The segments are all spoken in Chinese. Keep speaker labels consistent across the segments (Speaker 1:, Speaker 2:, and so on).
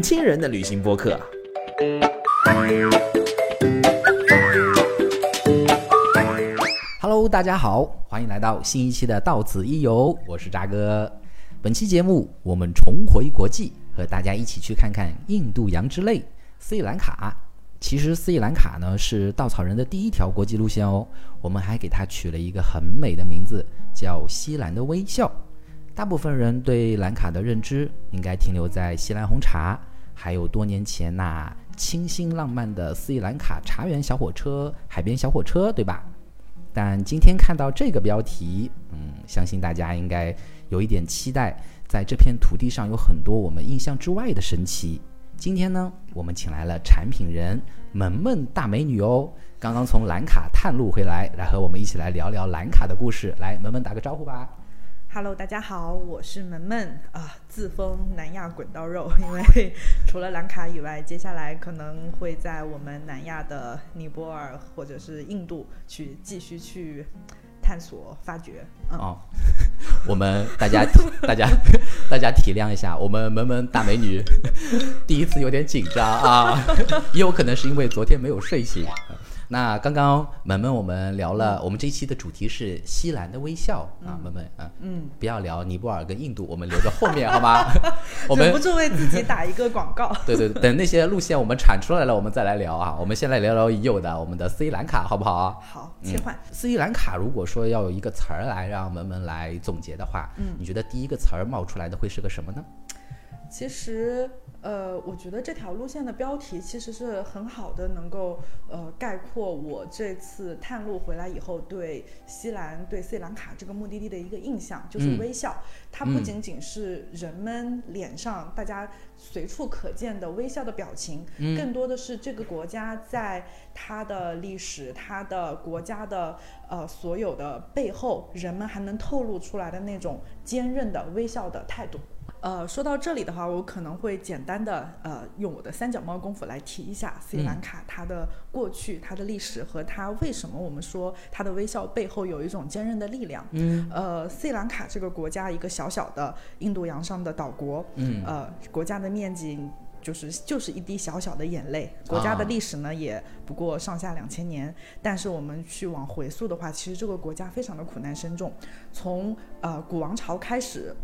Speaker 1: 年轻人的旅行播客。Hello，大家好，欢迎来到新一期的《到此一游》，我是渣哥。本期节目我们重回国际，和大家一起去看看印度洋之泪斯里兰卡。其实斯里兰卡呢是稻草人的第一条国际路线哦，我们还给它取了一个很美的名字，叫西兰的微笑。大部分人对兰卡的认知应该停留在西兰红茶，还有多年前那清新浪漫的斯里兰卡茶园小火车、海边小火车，对吧？但今天看到这个标题，嗯，相信大家应该有一点期待，在这片土地上有很多我们印象之外的神奇。今天呢，我们请来了产品人萌萌大美女哦，刚刚从兰卡探路回来，来和我们一起来聊聊兰卡的故事。来，萌萌打个招呼吧。
Speaker 2: Hello，大家好，我是萌萌啊，自封南亚滚刀肉，因为除了兰卡以外，接下来可能会在我们南亚的尼泊尔或者是印度去继续去探索发掘。
Speaker 1: 哦，我们大家 大家 大家体谅一下，我们萌萌大美女第一次有点紧张啊，也有可能是因为昨天没有睡醒。那刚刚萌萌我们聊了，我们这一期的主题是西兰的微笑啊，萌萌啊，嗯，不要聊尼泊尔跟印度，我们留着后面好吗？我们
Speaker 2: 忍不住为自己打一个广告。
Speaker 1: 对对，等那些路线我们产出来了，我们再来聊啊。我们先来聊聊已有的我们的斯里兰卡，好不好？
Speaker 2: 好，切换。
Speaker 1: 斯里兰卡，如果说要有一个词儿来让萌萌来总结的话，嗯，你觉得第一个词儿冒出来的会是个什么呢？
Speaker 2: 其实。呃，我觉得这条路线的标题其实是很好的，能够呃概括我这次探路回来以后对西兰、对斯里兰卡这个目的地的一个印象，就是微笑。它不仅仅是人们脸上大家随处可见的微笑的表情，更多的是这个国家在它的历史、它的国家的呃所有的背后，人们还能透露出来的那种坚韧的微笑的态度。呃，说到这里的话，我可能会简单的呃，用我的三脚猫功夫来提一下斯里兰卡它的过去、它的历史和它为什么我们说它的微笑背后有一种坚韧的力量。嗯，呃，斯里兰卡这个国家一个小小的印度洋上的岛国，嗯，呃，国家的面积就是就是一滴小小的眼泪，国家的历史呢也不过上下两千年，但是我们去往回溯的话，其实这个国家非常的苦难深重，从呃古王朝开始。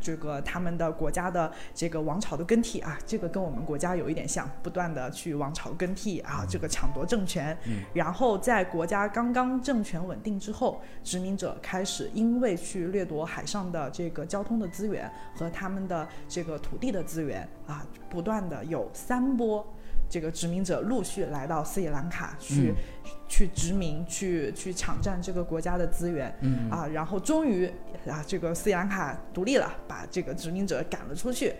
Speaker 2: 这个他们的国家的这个王朝的更替啊，这个跟我们国家有一点像，不断的去王朝更替啊，这个抢夺政权。嗯。然后在国家刚刚政权稳定之后，殖民者开始因为去掠夺海上的这个交通的资源和他们的这个土地的资源啊，不断的有三波。这个殖民者陆续来到斯里兰卡去，去殖民，去去抢占这个国家的资源，啊，然后终于啊，这个斯里兰卡独立了，把这个殖民者赶了出去。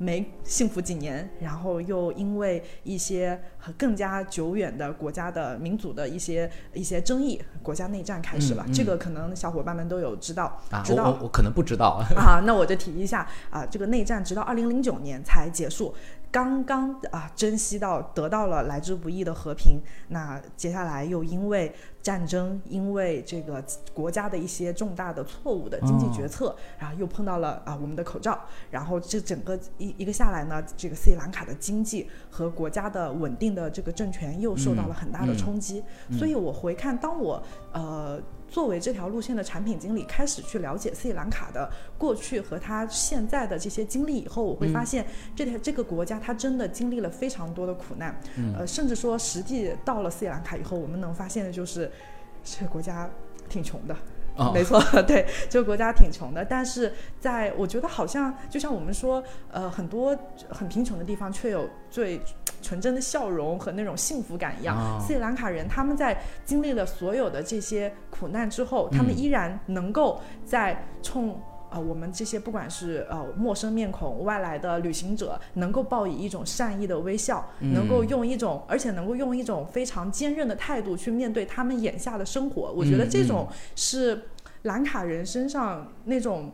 Speaker 2: 没幸福几年，然后又因为一些更加久远的国家的民族的一些一些争议，国家内战开始了。这个可能小伙伴们都有知道，啊知道
Speaker 1: 我我可能不知道
Speaker 2: 啊，那我就提一下啊，这个内战直到二零零九年才结束。刚刚啊，珍惜到得到了来之不易的和平，那接下来又因为战争，因为这个国家的一些重大的错误的经济决策，然后又碰到了啊我们的口罩，然后这整个一一个下来呢，这个斯里兰卡的经济和国家的稳定的这个政权又受到了很大的冲击，所以我回看，当我呃。作为这条路线的产品经理，开始去了解斯里兰卡的过去和他现在的这些经历以后，我会发现这条这个国家它真的经历了非常多的苦难，呃，甚至说实际到了斯里兰卡以后，我们能发现的就是这个国家挺穷的。没错，对，这个国家挺穷的，但是在我觉得好像就像我们说，呃，很多很贫穷的地方却有最纯真的笑容和那种幸福感一样。斯里兰卡人他们在经历了所有的这些苦难之后，他们依然能够在冲。啊，我们这些不管是呃陌生面孔、外来的旅行者，能够报以一种善意的微笑，能够用一种，而且能够用一种非常坚韧的态度去面对他们眼下的生活。我觉得这种是兰卡人身上那种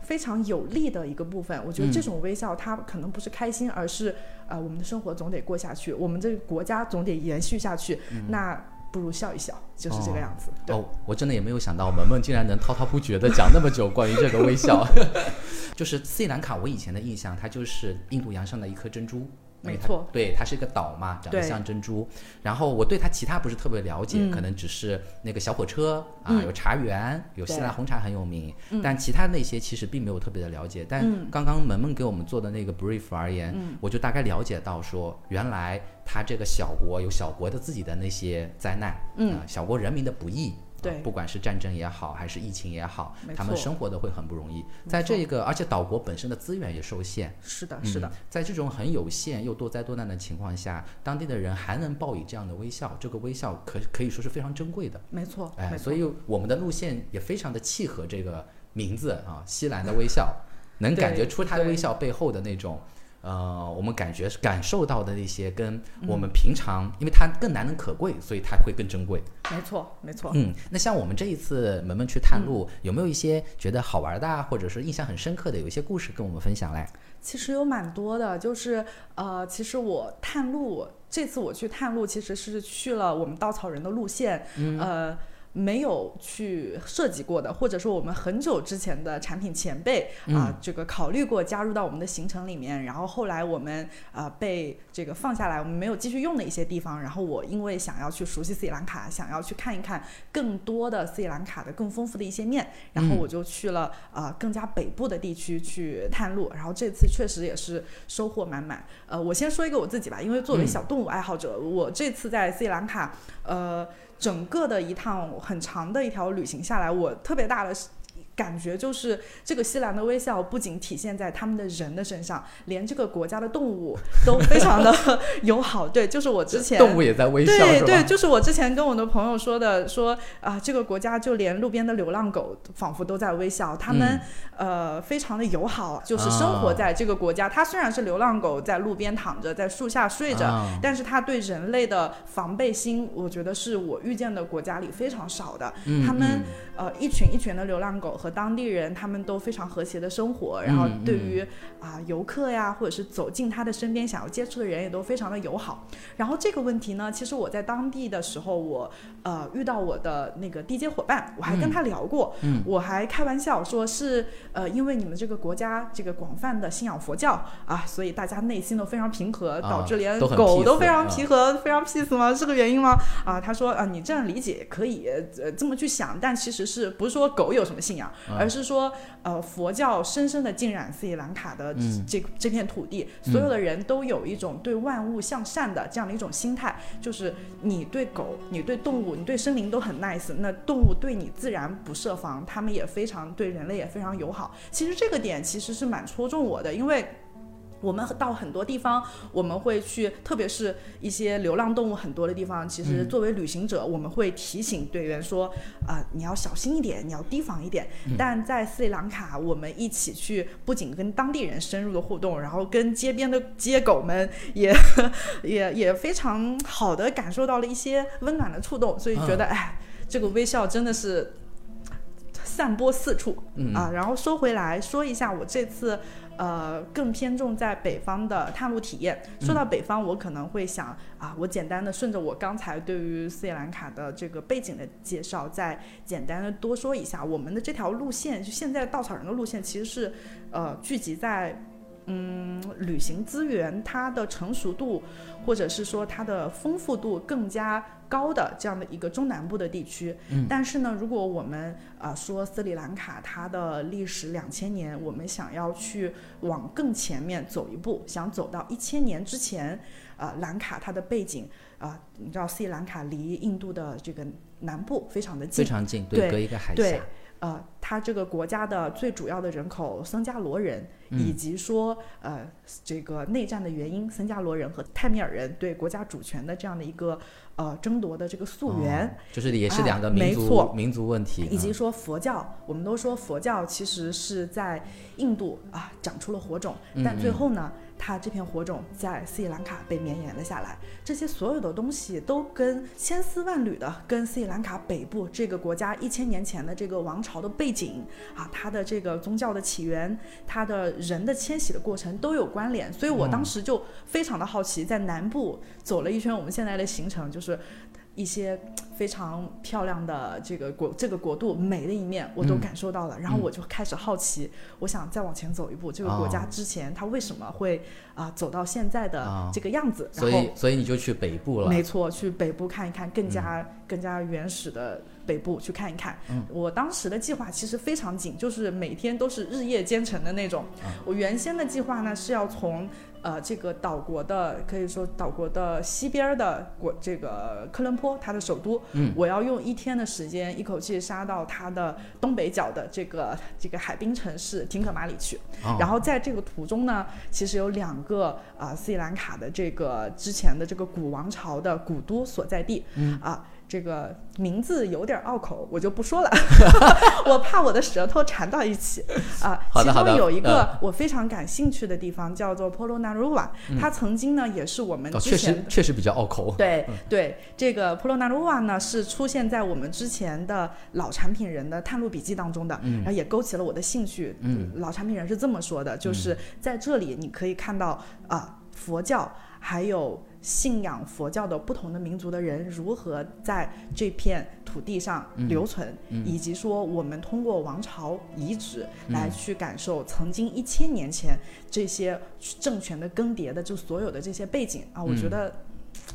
Speaker 2: 非常有利的一个部分。我觉得这种微笑，它可能不是开心，而是呃我们的生活总得过下去，我们这个国家总得延续下去。那不如笑一笑，就是这个样子。对，
Speaker 1: 哦，我真的也没有想到萌萌竟然能滔滔不绝的讲那么久关于这个微笑。就是斯里兰卡，我以前的印象，它就是印度洋上的一颗珍珠。
Speaker 2: 没错。
Speaker 1: 对，它是一个岛嘛，长得像珍珠。然后我对它其他不是特别了解，可能只是那个小火车啊，
Speaker 2: 嗯。
Speaker 1: 有茶园，有西
Speaker 2: 对。
Speaker 1: 兰红茶很有名，但其他那些其实并没有特别的了解。但
Speaker 2: 嗯。
Speaker 1: 刚刚萌萌给我们做的那个 brief 而言，我就大概了解到说，原来它这个小国有小国的自己的那些灾难，
Speaker 2: 嗯。
Speaker 1: 啊小国人民的不易。
Speaker 2: 对
Speaker 1: 啊不管是战争也好，还是疫情也好，他们生活的会很不容易。在这个，而且岛国本身的资源也受限，
Speaker 2: 是的，是的
Speaker 1: 嗯，在这种很有限又多灾多难的情况下，当地的人还能报以这样的微笑，这个微笑可可以说是非常珍贵的。
Speaker 2: 没错，
Speaker 1: 哎，所以我们的路线也非常的契合这个名字啊，西兰的微笑，能感觉出他的微笑背后的那种。呃，我们感觉感受到的那些，跟
Speaker 2: 嗯
Speaker 1: 我们平常，因为它更难能可贵，所以它会更珍贵。
Speaker 2: 没错，没错。
Speaker 1: 嗯，那像我们这一次萌萌去探路，
Speaker 2: 嗯
Speaker 1: 有没有一些觉得好玩的啊，或者是印象很深刻的，有一些故事跟我们分享嘞？
Speaker 2: 其实有蛮多的，就是呃，其实我探路这次我去探路，其实是去了我们稻草人的路线，呃。没有去设计过的，或者说我们很久之前的产品前辈啊、这个考虑过加入到我们的行程里面，然后后来我们啊、被这个放下来，我们没有继续用的一些地方，然后我因为想要去熟悉斯里兰卡，想要去看一看更多的斯里兰卡的更丰富的一些面，然后我就去了啊、更加北部的地区去探路，然后这次确实也是收获满满。呃，我先说一个我自己吧，因为作为小动物爱好者，我这次在斯里兰卡，呃，整个的一趟很长的一条旅行下来，我特别大的感觉就是，这个西兰的微笑不仅体现在他们的人的身上，连这个国家的动物都非常的 友好。对，就是我之前
Speaker 1: 动物也在微笑，
Speaker 2: 对对，就是我之前跟我的朋友说的，说啊，这个国家就连路边的流浪狗仿佛都在微笑，他们、呃非常的友好，就是生活
Speaker 1: 啊
Speaker 2: 在这个国家。它虽然是流浪狗在路边躺着，在树下睡着，
Speaker 1: 啊
Speaker 2: 但是它对人类的防备心，我觉得是我遇见的国家里非常少的。
Speaker 1: 嗯
Speaker 2: 他们
Speaker 1: 嗯
Speaker 2: 呃一群一群的流浪狗和当地人，他们都非常和谐的生活，然后
Speaker 1: 嗯
Speaker 2: 对于啊、游客呀，或者是走进他的身边想要接触的人，也都非常的友好。然后这个问题呢，其实我在当地的时候，我呃遇到我的那个地接伙伴，我还跟他聊过，
Speaker 1: 嗯
Speaker 2: 我还开玩笑说是呃因为你们这个国家这个广泛的信仰佛教啊，所以大家内心都非常平和，
Speaker 1: 啊
Speaker 2: 导致连狗都非常
Speaker 1: 啊
Speaker 2: 平和，非常 peace 吗？是个原因吗？啊，他说啊，你这样理解也可以呃这么去想，但其实是不是说狗有什么信仰，
Speaker 1: 嗯
Speaker 2: 而是说呃佛教深深的浸染斯里兰卡的
Speaker 1: 嗯
Speaker 2: 这、这片土地，所有的人都有一种对万物向善的这样的一种心态，就是你对狗、你对动物、你对生灵都很 nice，那动物对你自然不设防，它们也非常对人类也非常友好。其实这个点其实是蛮戳中我的，因为。我们到很多地方，我们会去，特别是一些流浪动物很多的地方，其实作为旅行者，我们会提醒队员说，啊、你要小心一点，你要提防一点。但在斯里兰卡，我们一起去，不仅跟当地人深入的互动，然后跟街边的街狗们也 也也非常好的感受到了一些温暖的触动，所以觉得，哎，这个微笑真的是散播四处。
Speaker 1: 嗯
Speaker 2: 啊，然后说回来说一下我这次。呃，更偏重在北方的探路体验。说到北方，我可能会想啊，我简单的顺着我刚才对于斯里兰卡的这个背景的介绍，再简单的多说一下。我们的这条路线，就现在稻草人的路线，其实是呃聚集在嗯旅行资源它的成熟度，或者是说它的丰富度更加高的这样的一个中南部的地区。
Speaker 1: 嗯
Speaker 2: 但是呢，如果我们啊、呃说斯里兰卡它的历史两千年，我们想要去往更前面走一步，想走到一千年之前，呃，兰卡它的背景啊、你知道斯里兰卡离印度的这个南部非常的近
Speaker 1: 非，常近，
Speaker 2: 对
Speaker 1: 隔一个海
Speaker 2: 对
Speaker 1: 峡。
Speaker 2: 呃，它这个国家的最主要的人口僧伽罗人，
Speaker 1: 嗯。
Speaker 2: 以及说呃这个内战的原因，僧伽罗人和泰米尔人对国家主权的这样的一个呃争夺的这个溯源，
Speaker 1: 哦就是也是两个
Speaker 2: 哎
Speaker 1: 民族、民族问题，嗯
Speaker 2: 以及说佛教，我们都说佛教其实是在印度啊长出了火种，
Speaker 1: 嗯
Speaker 2: 但最后呢，它这片火种在斯里兰卡被绵延了下来。这些所有的东西都跟千丝万缕的跟斯里兰卡北部这个国家一千年前的这个王朝的背景啊，它的这个宗教的起源，它的人的迁徙的过程都有关联。所以我当时就非常的好奇，在南部走了一圈我们现在的行程，就是一些非常漂亮的这个国这个国度美的一面，我都
Speaker 1: 嗯
Speaker 2: 感受到了。然后我就开始好奇，我想再往前走一步，这个国家
Speaker 1: 哦
Speaker 2: 之前它为什么会啊、走到现在的
Speaker 1: 哦
Speaker 2: 这个样子？
Speaker 1: 所以所以你就去北部了。
Speaker 2: 没错，去北部看一看，更加、更加原始的北部去看一看。
Speaker 1: 嗯
Speaker 2: 我当时的计划其实非常紧，就是每天都是日夜兼程的那种。
Speaker 1: 啊
Speaker 2: 我原先的计划呢是要从呃这个岛国的，可以说岛国的西边儿的国这个科伦坡，它的首都，
Speaker 1: 嗯
Speaker 2: 我要用一天的时间一口气杀到它的东北角的这个这个海滨城市廷可马里去。
Speaker 1: 哦
Speaker 2: 然后在这个途中呢，其实有两个啊、斯里兰卡的这个之前的这个古王朝的古都所在地，
Speaker 1: 嗯
Speaker 2: 啊。这个名字有点拗口，我就不说了，我怕我的舌头缠到一起啊。其
Speaker 1: 好的好的
Speaker 2: 中有一
Speaker 1: 呃
Speaker 2: 个我非常感兴趣的地方叫做 Polo Naruwa，、它曾经呢也是我们
Speaker 1: 哦，确实确实比较拗口。
Speaker 2: 对对，这个 Polo Naruwa 呢是出现在我们之前的老产品人的探路笔记当中的，然后也勾起了我的兴趣。
Speaker 1: 嗯，
Speaker 2: 老产品人是这么说的，就是在这里你可以看到啊、佛教还有。信仰佛教的不同的民族的人如何在这片土地上留存，以及说我们通过王朝遗址来去感受曾经一千年前这些政权的更迭的就所有的这些背景。啊，我觉得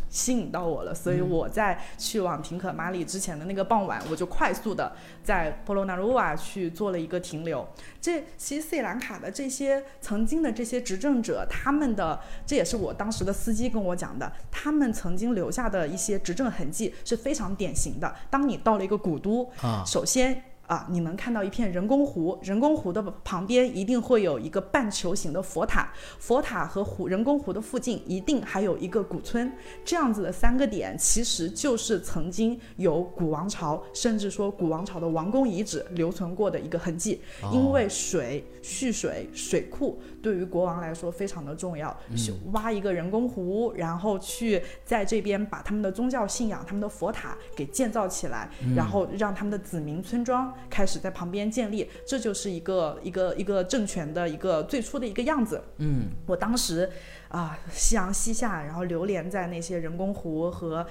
Speaker 2: 吸引到我了，所以我在去往廷可马里之前的那个傍晚，我就快速的在波罗纳鲁瓦去做了一个停留。这其实斯里兰卡的这些曾经的这些执政者，他们的这也是我当时的司机跟我讲的，他们曾经留下的一些执政痕迹是非常典型的。当你到了一个古都，
Speaker 1: 啊，
Speaker 2: 首先啊，你能看到一片人工湖，人工湖的旁边一定会有一个半球形的佛塔，佛塔和湖人工湖的附近一定还有一个古村，这样子的三个点其实就是曾经有古王朝，甚至说古王朝的王宫遗址留存过的一个痕迹。
Speaker 1: 哦
Speaker 2: 因为水、蓄水、水库对于国王来说非常的重要，是挖一个人工湖，然后去在这边把他们的宗教信仰、他们的佛塔给建造起来，然后让他们的子民村庄开始在旁边建立，这就是一个一个一个政权的一个最初的一个样子。
Speaker 1: 嗯，
Speaker 2: 我当时啊，夕阳西下，然后流连在那些人工湖和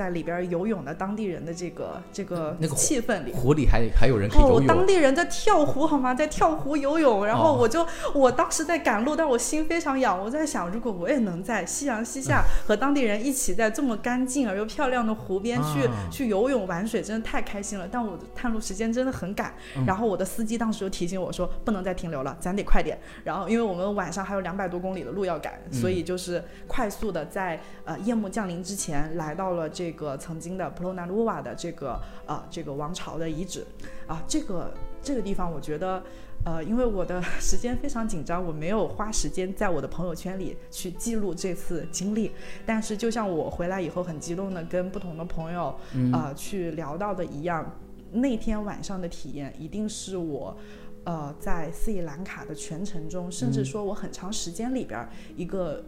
Speaker 2: 在里边游泳的当地人的这个这个
Speaker 1: 那个
Speaker 2: 气氛里。
Speaker 1: 湖里还还有人可以
Speaker 2: 哦，
Speaker 1: 游泳。
Speaker 2: 当地人在跳湖好吗？在跳湖游泳，然后
Speaker 1: 哦
Speaker 2: 我就、我当时在赶路，但我心非常痒，我在想，如果我也能在夕阳西下和当地人一起在这么干净而又漂亮的湖边去、
Speaker 1: 啊
Speaker 2: 去游泳玩水，真的太开心了。但我的探路时间真的很赶，
Speaker 1: 嗯
Speaker 2: 然后我的司机当时就提醒我说，不能再停留了，咱得快点。然后因为我们晚上还有两百多公里的路要赶，
Speaker 1: 嗯
Speaker 2: 所以就是快速的在呃夜幕降临之前来到了这个曾经的普罗纳鲁瓦的这个呃这个王朝的遗址啊，这个这个地方我觉得。呃，因为我的 时间非常紧张，我没有花时间在我的朋友圈里去记录这次经历。但是，就像我回来以后很激动的跟不同的朋友，呃，去聊到的一样，那天晚上的体验一定是我，呃，在斯里兰卡的全程中，甚至说我很长时间里边一个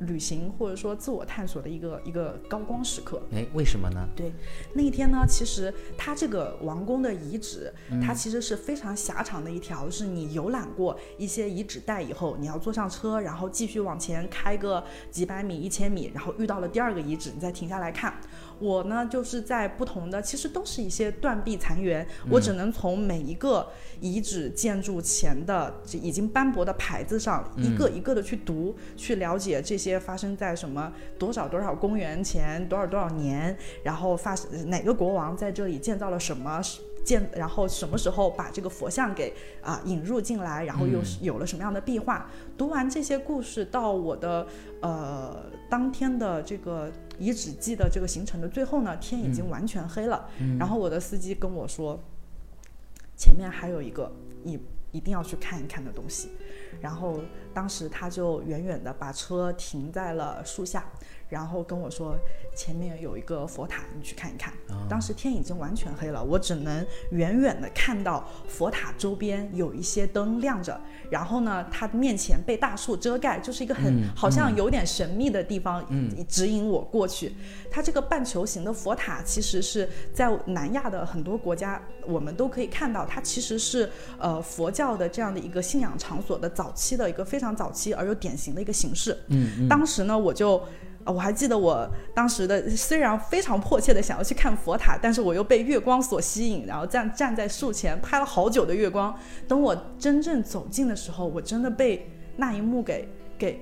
Speaker 2: 旅行或者说自我探索的一个一个高光时刻。
Speaker 1: 哎，为什么呢？
Speaker 2: 对，那一天呢，其实它这个王宫的遗址，
Speaker 1: 嗯
Speaker 2: 它其实是非常狭长的一条，是你游览过一些遗址带以后，你要坐上车，然后继续往前开个几百米、一千米，然后遇到了第二个遗址，你再停下来看。我呢，就是在不同的，其实都是一些断壁残垣，我只能从每一个遗址建筑前的这已经斑驳的牌子上，一个一个的去读，去了解这些发生在什么多少多少公元前多少多少年，然后发生哪个国王在这里建造了什么。建，然后什么时候把这个佛像给啊、引入进来，然后又是有了什么样的壁画？读完这些故事，到我的呃当天的这个遗址记的这个行程的最后呢，天已经完全黑了。然后我的司机跟我说，前面还有一个你一定要去看一看的东西。然后当时他就远远的把车停在了树下，然后跟我说前面有一个佛塔，你去看一看。当时天已经完全黑了，我只能远远的看到佛塔周边有一些灯亮着，然后呢，它面前被大树遮盖，就是一个很、
Speaker 1: 嗯
Speaker 2: 好像有点神秘的地方，指引我过去。它这个半球形的佛塔，其实是在南亚的很多国家，我们都可以看到，它其实是呃佛教的这样的一个信仰场所的早期的一个非常早期而又典型的一个形式。
Speaker 1: 嗯嗯
Speaker 2: 当时呢，我就啊，我还记得我当时的虽然非常迫切的想要去看佛塔，但是我又被月光所吸引，然后站站在树前拍了好久的月光。等我真正走近的时候，我真的被那一幕给给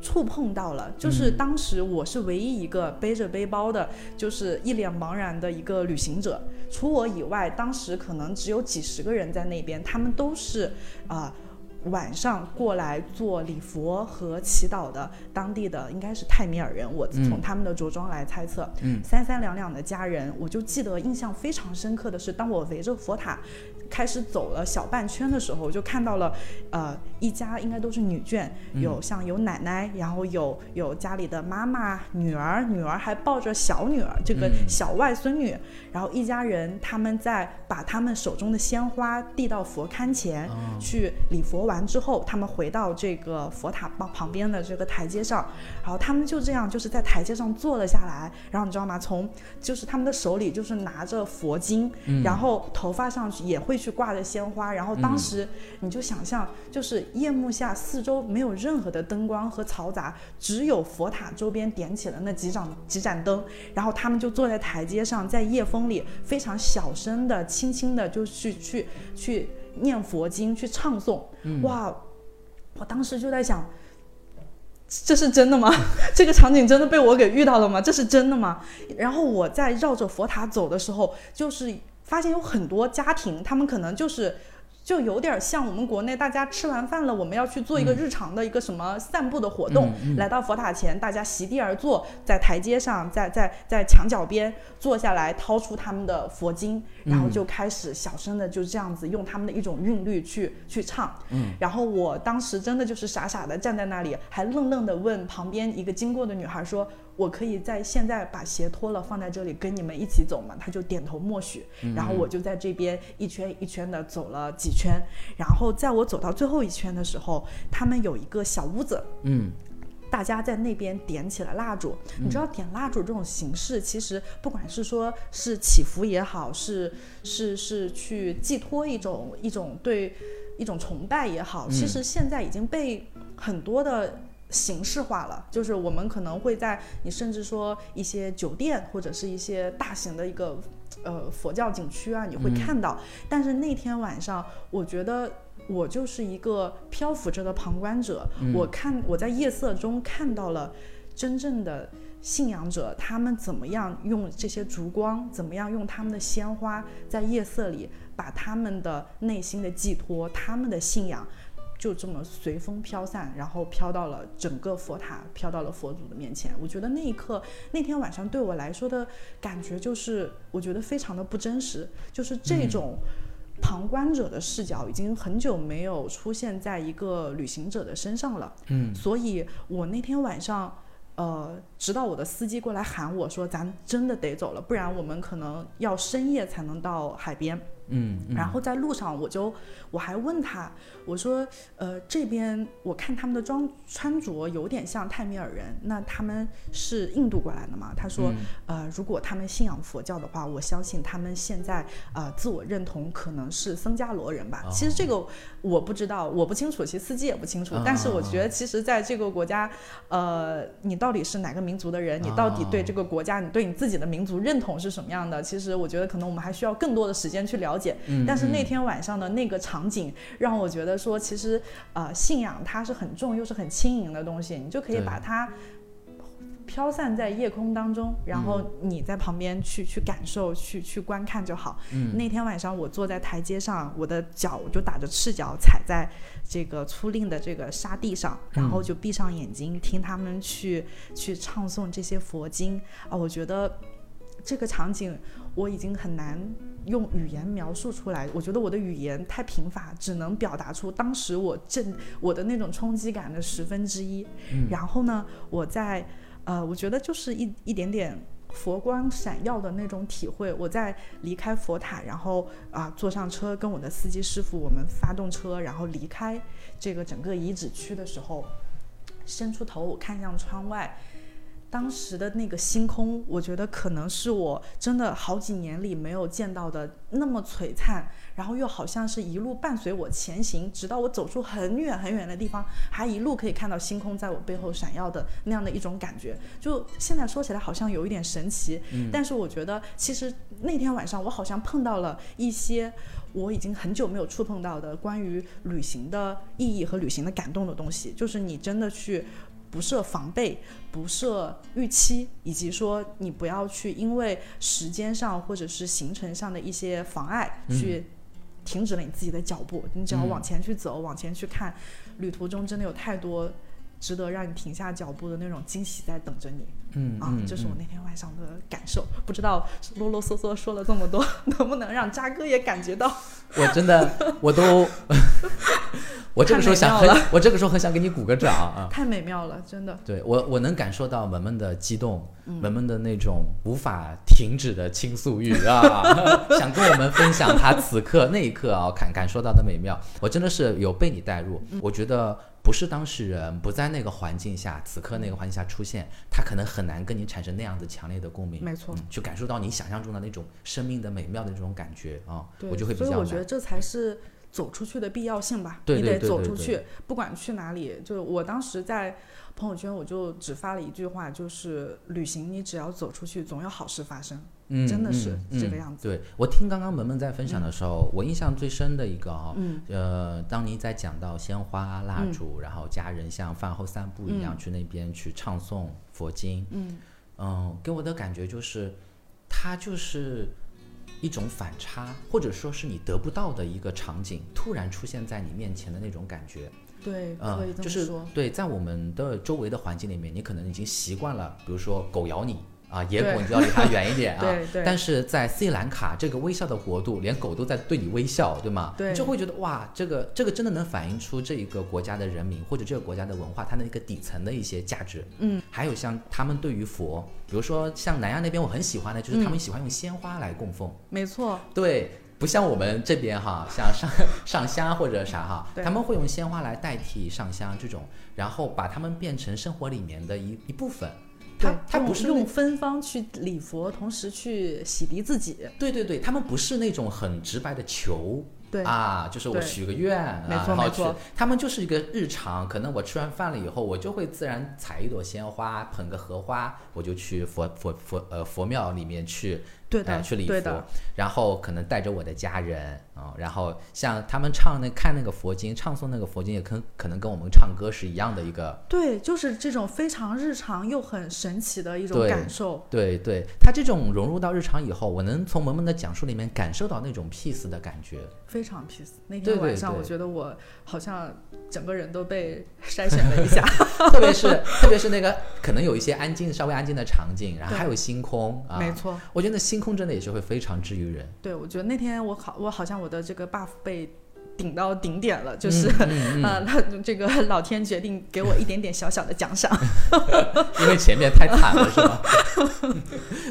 Speaker 2: 触碰到了。就是当时我是唯一一个背着背包的，就是一脸茫然的一个旅行者。除我以外，当时可能只有几十个人在那边，他们都是啊。晚上过来做礼佛和祈祷的当地的应该是泰米尔人，我从他们的着装来猜测，三三两两的家人，我就记得印象非常深刻的是，当我围着佛塔。开始走了小半圈的时候，就看到了，呃，一家应该都是女眷，有像有奶奶，然后有有家里的妈妈、女儿，女儿还抱着小女儿，这个小外孙女，然后一家人他们在把他们手中的鲜花递到佛龛前去礼佛完之后，他们回到这个佛塔旁旁边的这个台阶上，然后他们就这样就是在台阶上坐了下来，然后你知道吗？从就是他们的手里就是拿着佛经，然后头发上也会。去挂着鲜花，然后当时你就想象，就是夜幕下四周没有任何的灯光和嘈杂，只有佛塔周边点起了那几盏几盏灯，然后他们就坐在台阶上，在夜风里非常小声的、轻轻的就去去去念佛经、去唱诵。哇，我当时就在想，这是真的吗？这个场景真的被我给遇到了吗？这是真的吗？然后我在绕着佛塔走的时候，就是。发现有很多家庭，他们可能就是。就有点像我们国内，大家吃完饭了，我们要去做一个日常的一个什么散步的活动，来到佛塔前，大家席地而坐，在台阶上，在在在墙角边坐下来，掏出他们的佛经，然后就开始小声的就这样子用他们的一种韵律去去唱。嗯，然后我当时真的就是傻傻的站在那里，还愣愣的问旁边一个经过的女孩说：“我可以在现在把鞋脱了放在这里跟你们一起走吗？”他就点头默许。然后我就在这边一圈一圈的走了几。圈，然后在我走到最后一圈的时候，他们有一个小屋子，嗯，大家在那边点起了蜡烛。你知道点蜡烛这种形式，其实不管是说是祈福也好，是是是去寄托一种一种对一种崇拜也好，其实现在已经被很多的形式化了。就是我们可能会在你甚至说一些酒店或者是一些大型的一个。呃，佛教景区啊，你会看到。但是那天晚上，我觉得我就是一个漂浮着的旁观者。我看我在夜色中看到了真正的信仰者，他们怎么样用这些烛光，怎么样用他们的鲜花，在夜色里把他们的内心的寄托，他们的信仰。就这么随风飘散，然后飘到了整个佛塔，飘到了佛祖的面前。我觉得那一刻，那天晚上对我来说的感觉就是，我觉得非常的不真实。就是这种旁观者的视角，已经很久没有出现在一个旅行者的身上了。嗯，所以我那天晚上，呃，直到我的司机过来喊我说：“咱真的得走了，不然我们可能要深夜才能到海边。”嗯，然后在路上，我就我还问他，我说，呃，这边我看他们的装穿着有点像泰米尔人，那他们是印度过来的吗？他说，呃，如果他们信仰佛教的话，我相信他们现在呃自我认同可能是僧伽罗人吧。其实这个我不知道，我不清楚，其实司机也不清楚。但是我觉得，其实在这个国家，呃，你到底是哪个民族的人？你到底对这个国家，你对你自己的民族认同是什么样的？其实我觉得，可能我们还需要更多的时间去了解。但是那天晚上的那个场景让我觉得说，其实呃，信仰它是很重又是很轻盈的东西，你就可以把它飘散在夜空当中，然后你在旁边去去感受、去去观看就好。那天晚上我坐在台阶上，我的脚就打着赤脚踩在这个粗粝的这个沙地上，然后就闭上眼睛听他们去去唱诵这些佛经。啊，我觉得这个场景。我已经很难用语言描述出来，我觉得我的语言太贫乏，只能表达出当时我震我的那种冲击感的十分之一。然后呢，我在呃，我觉得就是一一点点佛光闪耀的那种体会。我在离开佛塔，然后啊坐上车，跟我的司机师傅我们发动车，然后离开这个整个遗址区的时候，伸出头我看向窗外。当时的那个星空，我觉得可能是我真的好几年里没有见到的那么璀璨，然后又好像是一路伴随我前行，直到我走出很远很远的地方，还一路可以看到星空在我背后闪耀的那样的一种感觉。就现在说起来好像有一点神奇，但是我觉得其实那天晚上我好像碰到了一些我已经很久没有触碰到的关于旅行的意义和旅行的感动的东西，就是你真的去。不设防备，不设预期，以及说你不要去因为时间上或者是行程上的一些妨碍去停止了你自己的脚步。你只要往前去走，往前去看，旅途中真的有太多值得让你停下脚步的那种惊喜在等着你。
Speaker 1: 嗯
Speaker 2: 啊，这是我那天晚上的感受。不知道啰啰嗦嗦说了这么多，能不能让渣哥也感觉到？
Speaker 1: 我真的，我都。我这个时候想很，我这个时候很想给你鼓个掌啊！
Speaker 2: 太美妙了，真的。
Speaker 1: 对我，我能感受到萌萌的激动，文文的那种无法停止的倾诉欲啊，想跟我们分享他此刻那一刻啊感感受到的美妙。我真的是有被你带入，我觉得不是当事人不在那个环境下，此刻那个环境下出现，他可能很难跟你产生那样子强烈的共鸣。
Speaker 2: 没错，
Speaker 1: 去感受到你想象中的那种生命的美妙的这种感觉啊，我就会比
Speaker 2: 较。所以我觉得这才是。走出去的必要性吧，你得走出去，不管去哪里。就我当时在朋友圈，我就只发了一句话，就是旅行，你只要走出去，总有好事发生。
Speaker 1: 嗯，
Speaker 2: 真的是这个样子。
Speaker 1: 对我听刚刚萌萌在分享的时候，我印象最深的一个啊，呃，当你在讲到鲜花、蜡烛，然后家人像饭后散步一样去那边去唱诵佛经，
Speaker 2: 嗯
Speaker 1: 嗯，给我的感觉就是，它就是。一种反差，或者说是你得不到的一个场景，突然出现在你面前的那种感觉。
Speaker 2: 对，可以这
Speaker 1: 么说。对，在我们的周围的环境里面，你可能已经习惯了，比如说狗咬你。啊，野狗你就要离它远一点啊！
Speaker 2: 对对。
Speaker 1: 但是在斯里兰卡这个微笑的国度，连狗都在对你微笑，对吗？
Speaker 2: 对。
Speaker 1: 就会觉得哇，这个这个真的能反映出这一个国家的人民或者这个国家的文化，它的一个底层的一些价值。
Speaker 2: 嗯。
Speaker 1: 还有像他们对于佛，比如说像南亚那边，我很喜欢的就是他们喜欢用鲜花来供奉。
Speaker 2: 没错。
Speaker 1: 对，不像我们这边哈，像上 上香或者啥哈，他们会用鲜花来代替上香这种，然后把它们变成生活里面的一一部分。他他不是
Speaker 2: 用芬芳去礼佛，同时去洗涤自己。
Speaker 1: 对对对，他们不是那种很直白的求，
Speaker 2: 对
Speaker 1: 啊，就是我许个愿，
Speaker 2: 没错没错。
Speaker 1: 他们就是一个日常，可能我吃完饭了以后，我就会自然采一朵鲜花，捧个荷花，我就去佛佛佛呃佛庙里面去。
Speaker 2: 对的，
Speaker 1: 去礼佛，然后可能带着我的家人啊，然后像他们唱那看那个佛经，唱诵那个佛经，也可可能跟我们唱歌是一样的一个。
Speaker 2: 对，就是这种非常日常又很神奇的一种感受。
Speaker 1: 对对，他这种融入到日常以后，我能从萌萌的讲述里面感受到那种 peace 的感觉。
Speaker 2: 非常 peace。那天晚上，我觉得我好像整个人都被筛选了一下，
Speaker 1: 特别是特别是那个可能有一些安静、稍微安静的场景，然后还有星空啊，
Speaker 2: 没错，
Speaker 1: 我觉得星。空真的也是会非常治愈人。
Speaker 2: 对，我觉得那天我好，我好像我的这个 buff 被顶到顶点了，就是 呃，这个老天决定给我一点点小小的奖赏，
Speaker 1: 因为前面太惨了，是吧？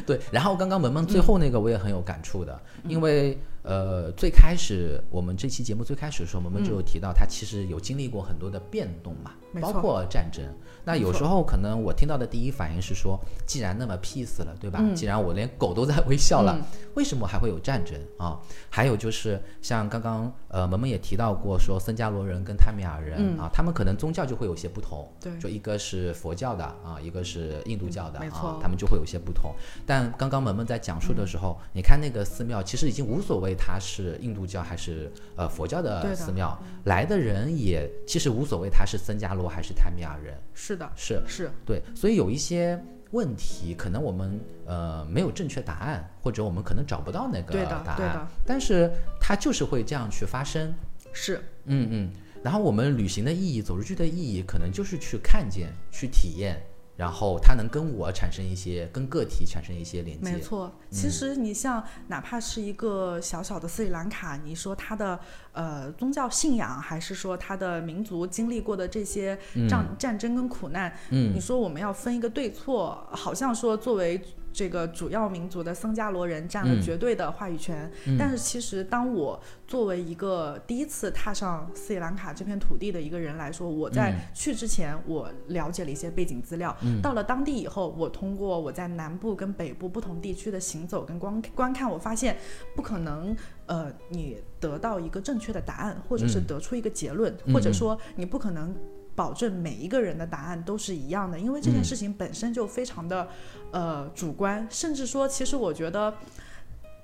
Speaker 1: 对。然后刚刚萌萌最后那个我也很有感触的，因为。呃，最开始我们这期节目最开始的时候，我们就有提到，它其实有经历过很多的变动嘛，包括战争。那有时候可能我听到的第一反应是说，既然那么 peace 了，对吧？既然我连狗都在微笑了，为什么还会有战争啊？还有就是像刚刚呃，萌萌也提到过，说僧伽罗人跟泰米尔人啊，他们可能宗教就会有些不同，
Speaker 2: 对，
Speaker 1: 就一个是佛教的啊，一个是印度教的
Speaker 2: 啊，
Speaker 1: 他们就会有些不同。但刚刚萌萌在讲述的时候，你看那个寺庙，其实已经无所谓。它是印度教还是呃佛教的寺庙？来的人也其实无所谓，他是僧伽罗还是泰米尔人？
Speaker 2: 是的，
Speaker 1: 是
Speaker 2: 是，
Speaker 1: 对。所以有一些问题，可能我们呃没有正确答案，或者我们可能找不到那个答案。但是它就是会这样去发生。
Speaker 2: 是，
Speaker 1: 嗯嗯。然后我们旅行的意义，走出去的意义，可能就是去看见，去体验。然后它能跟我产生一些，跟个体产生一些连接。
Speaker 2: 没错，其实你像哪怕是一个小小的斯里兰卡，你说它的呃宗教信仰，还是说它的民族经历过的这些战战争跟苦难，
Speaker 1: 嗯，
Speaker 2: 你说我们要分一个对错，好像说作为这个主要民族的僧伽罗人占了
Speaker 1: 嗯
Speaker 2: 绝对的话语权。
Speaker 1: 嗯
Speaker 2: 但是其实，当我作为一个第一次踏上斯里兰卡这片土地的一个人来说，我在
Speaker 1: 嗯
Speaker 2: 去之前，我了解了一些背景资料。
Speaker 1: 嗯
Speaker 2: 到了当地以后，我通过我在南部跟北部不同地区的行走跟观观看，我发现不可能，呃，你得到一个正确的答案，或者是
Speaker 1: 嗯
Speaker 2: 得出一个结论，
Speaker 1: 嗯
Speaker 2: 或者说你不可能。保证每一个人的答案都是一样的，因为这件
Speaker 1: 嗯。
Speaker 2: 事情本身就非常的，呃，主观，甚至说，其实我觉得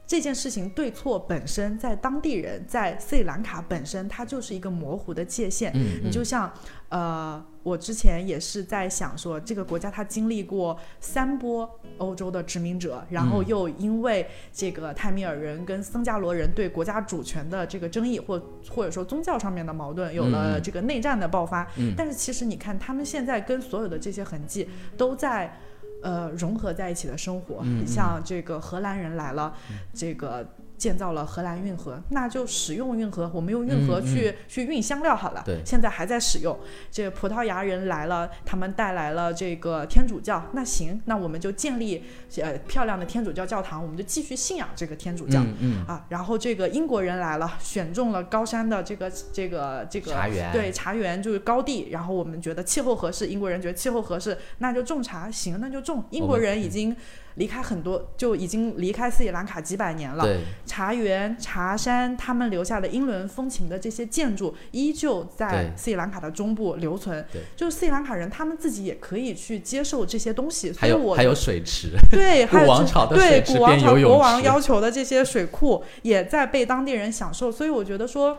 Speaker 2: 这件事情对错本身，在当地人在斯里兰卡本身，它就是一个模糊的界限。
Speaker 1: 嗯
Speaker 2: 你就像呃，我之前也是在想说，这个国家它经历过三波欧洲的殖民者，然后
Speaker 1: 嗯
Speaker 2: 又因为这个泰米尔人跟僧伽罗人对国家主权的这个争议，或或者说宗教上面的矛盾，有
Speaker 1: 嗯
Speaker 2: 了
Speaker 1: 嗯
Speaker 2: 这个内战的爆发。
Speaker 1: 嗯
Speaker 2: 但是其实你看，他们现在跟所有的这些痕迹都在。呃，融合在一起的生活，
Speaker 1: 嗯嗯。
Speaker 2: 像这个荷兰人来了，这个建造了荷兰运河，那就使用运河，我们用运河
Speaker 1: 嗯嗯
Speaker 2: 去、去运香料好了。
Speaker 1: 对
Speaker 2: 现在还在使用。这葡萄牙人来了，他们带来了这个天主教，那行，那我们就建立呃漂亮的天主教教堂，我们就继续信仰这个天主教。
Speaker 1: 嗯嗯，
Speaker 2: 啊，然后这个英国人来了，选中了高山的这个这个这个
Speaker 1: 茶园
Speaker 2: 对茶园就是高地，然后我们觉得气候合适，英国人觉得气候合适，那就种茶，行，那就种。英国人已经离开很多，就已经离开斯里兰卡几百年了，茶园、茶山，他们留下的英伦风情的这些建筑，依旧在斯里兰卡的中部留存
Speaker 1: 对。
Speaker 2: 就是斯里兰卡人，他们自己也可以去接受这些东西。所
Speaker 1: 还
Speaker 2: 以我
Speaker 1: 有还有水池，
Speaker 2: 对，还有
Speaker 1: 王朝的
Speaker 2: 对
Speaker 1: 水池
Speaker 2: 古王朝国王要求的这些水库，也在被当地人享受。所以我觉得说。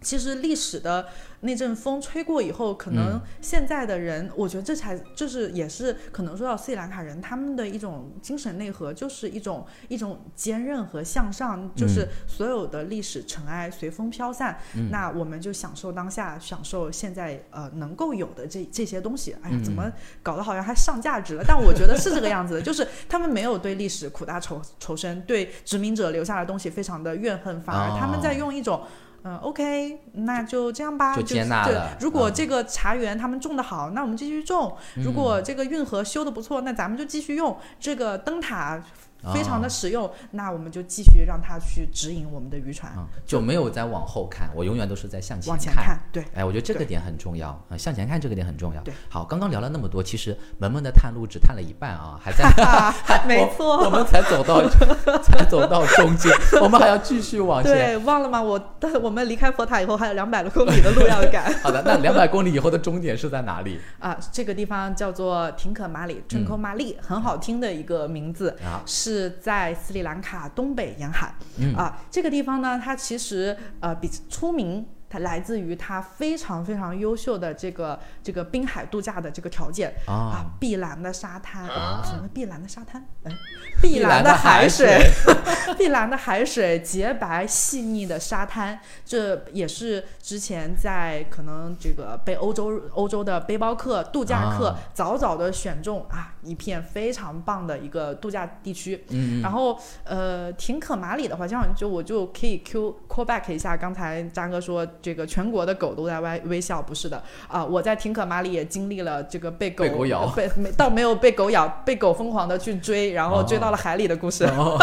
Speaker 2: 其实历史的那阵风吹过以后，可能
Speaker 1: 嗯
Speaker 2: 现在的人，我觉得这才就是也是可能说到斯里兰卡人他们的一种精神内核，就是一种一种坚韧和向上，就是所有的历史尘埃随风飘散。
Speaker 1: 嗯
Speaker 2: 那我们就享受当下，享受现在呃能够有的这这些东西。哎呀，怎么搞得好像还上价值了？但我觉得是这个样子的，就是他们没有对历史苦大仇仇深，对殖民者留下的东西非常的怨恨，反而他们在用一种。嗯，OK，那就这样吧，
Speaker 1: 就接纳
Speaker 2: 对
Speaker 1: 了嗯
Speaker 2: 如果这个茶园他们种的好，那我们继续种；如果这个运河修的不错，那咱们就继续用。这个灯塔非常的
Speaker 1: 啊
Speaker 2: 实用，那我们就继续让它去指引我们的渔船
Speaker 1: 嗯，就没有再往后看，我永远都是在向前
Speaker 2: 往前看。对，
Speaker 1: 哎，我觉得这个点很重要啊，向前看这个点很重要。
Speaker 2: 对，
Speaker 1: 好，刚刚聊了那么多，其实萌萌的探路只探了一半啊，还在
Speaker 2: 没错
Speaker 1: 我们才走到 才走到中间，我们还要继续往前。
Speaker 2: 对，忘了吗？我但我们离开佛塔以后还有两百多公里的路要赶
Speaker 1: 好的，那两百公里以后的终点是在哪里
Speaker 2: 啊！这个地方叫做廷可马里 m a l i 很好听的一个名字。
Speaker 1: 啊？
Speaker 2: 是在斯里兰卡东北沿海，
Speaker 1: 嗯。
Speaker 2: 啊，这个地方呢，它其实呃比出名，它来自于它非常非常优秀的这个这个滨海度假的这个条件
Speaker 1: 啊
Speaker 2: 啊，碧蓝的沙滩，
Speaker 1: 啊
Speaker 2: 什么碧蓝的沙滩？哎，
Speaker 1: 碧
Speaker 2: 碧蓝的
Speaker 1: 海
Speaker 2: 海
Speaker 1: 水
Speaker 2: 水，碧蓝的海水，洁白细腻的沙滩，这也是之前在可能这个被欧洲欧洲的背包客、度假客
Speaker 1: 啊
Speaker 2: 早早的选中啊，一片非常棒的一个度假地区。
Speaker 1: 嗯
Speaker 2: 然后呃，廷可马里的话，这样就我就可以 Q call back 一下刚才张哥说这个全国的狗都在微微笑，不是的啊、我在廷可马里也经历了这个被狗
Speaker 1: 被狗咬
Speaker 2: 被没倒没有被狗咬，被狗疯狂的去追，然后追到了海里的故事。
Speaker 1: 哦，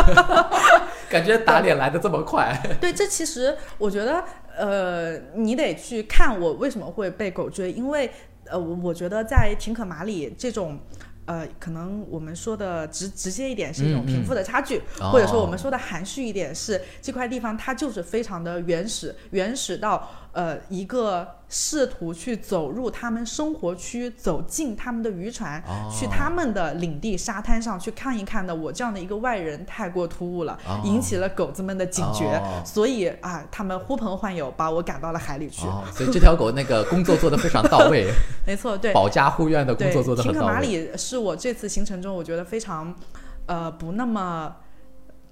Speaker 1: 感觉打脸来的这么快。
Speaker 2: 对，这其实我觉得，呃，你得去看我为什么会被狗追，因为呃，我我觉得在廷可马里这种。呃，可能我们说的直直接一点是一种
Speaker 1: 嗯
Speaker 2: 贫富的差距，
Speaker 1: 嗯
Speaker 2: 或者说我
Speaker 1: 哦
Speaker 2: 们说的含蓄一点是这块地方它就是非常的原始，原始到呃一个试图去走入他们生活区，走进他们的渔船，
Speaker 1: 哦
Speaker 2: 去他们的领地沙滩上去看一看的，我这样的一个外人太过突兀了，
Speaker 1: 哦
Speaker 2: 引起了狗子们的警觉，
Speaker 1: 哦
Speaker 2: 所以啊，他们呼朋唤友把我赶到了海里去。
Speaker 1: 哦，所以这条狗那个工作做得非常到位，
Speaker 2: 没错，对，
Speaker 1: 保家护院的工，作做得
Speaker 2: 廷可马
Speaker 1: 很到位。
Speaker 2: 里是我这次行程中我觉得非常，呃，不那么。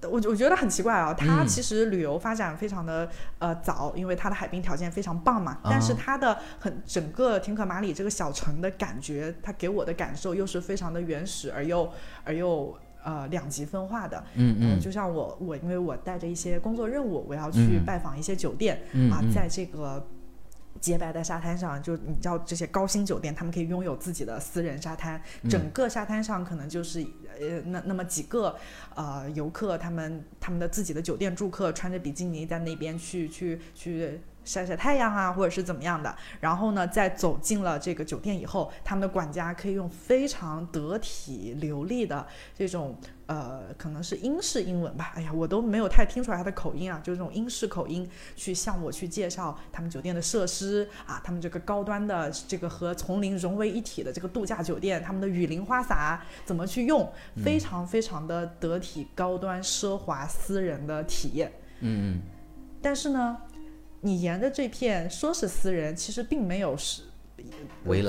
Speaker 2: 我我觉得很奇怪啊，它
Speaker 1: 嗯
Speaker 2: 其实旅游发展非常的呃早，因为它的海滨条件非常棒嘛。但是
Speaker 1: 啊
Speaker 2: 它的很整个廷可马里这个小城的感觉，它给我的感受又是非常的原始而又而又呃两极分化的。
Speaker 1: 嗯嗯
Speaker 2: 就像我我因为我带着一些工作任务，我要去
Speaker 1: 嗯
Speaker 2: 拜访一些酒店、啊，在这个洁白的沙滩上，就你知道这些高新酒店，他们可以拥有自己的私人沙滩，
Speaker 1: 嗯
Speaker 2: 整个沙滩上可能就是呃那那么几个呃游客，他们他们的自己的酒店住客穿着比基尼在那边去去去。晒晒太阳啊，或者是怎么样的，然后呢，在走进了这个酒店以后，他们的管家可以用非常得体流利的这种呃，可能是英式英文吧，哎呀，我都没有太听出来他的口音啊，就是这种英式口音去向我去介绍他们酒店的设施啊，他们这个高端的这个和丛林融为一体的这个度假酒店，他们的雨林花洒怎么去用，非常非常的得体、高端、奢华、私人的体验。
Speaker 1: 嗯
Speaker 2: 但是呢，你沿着这片说是私人，其实并没有是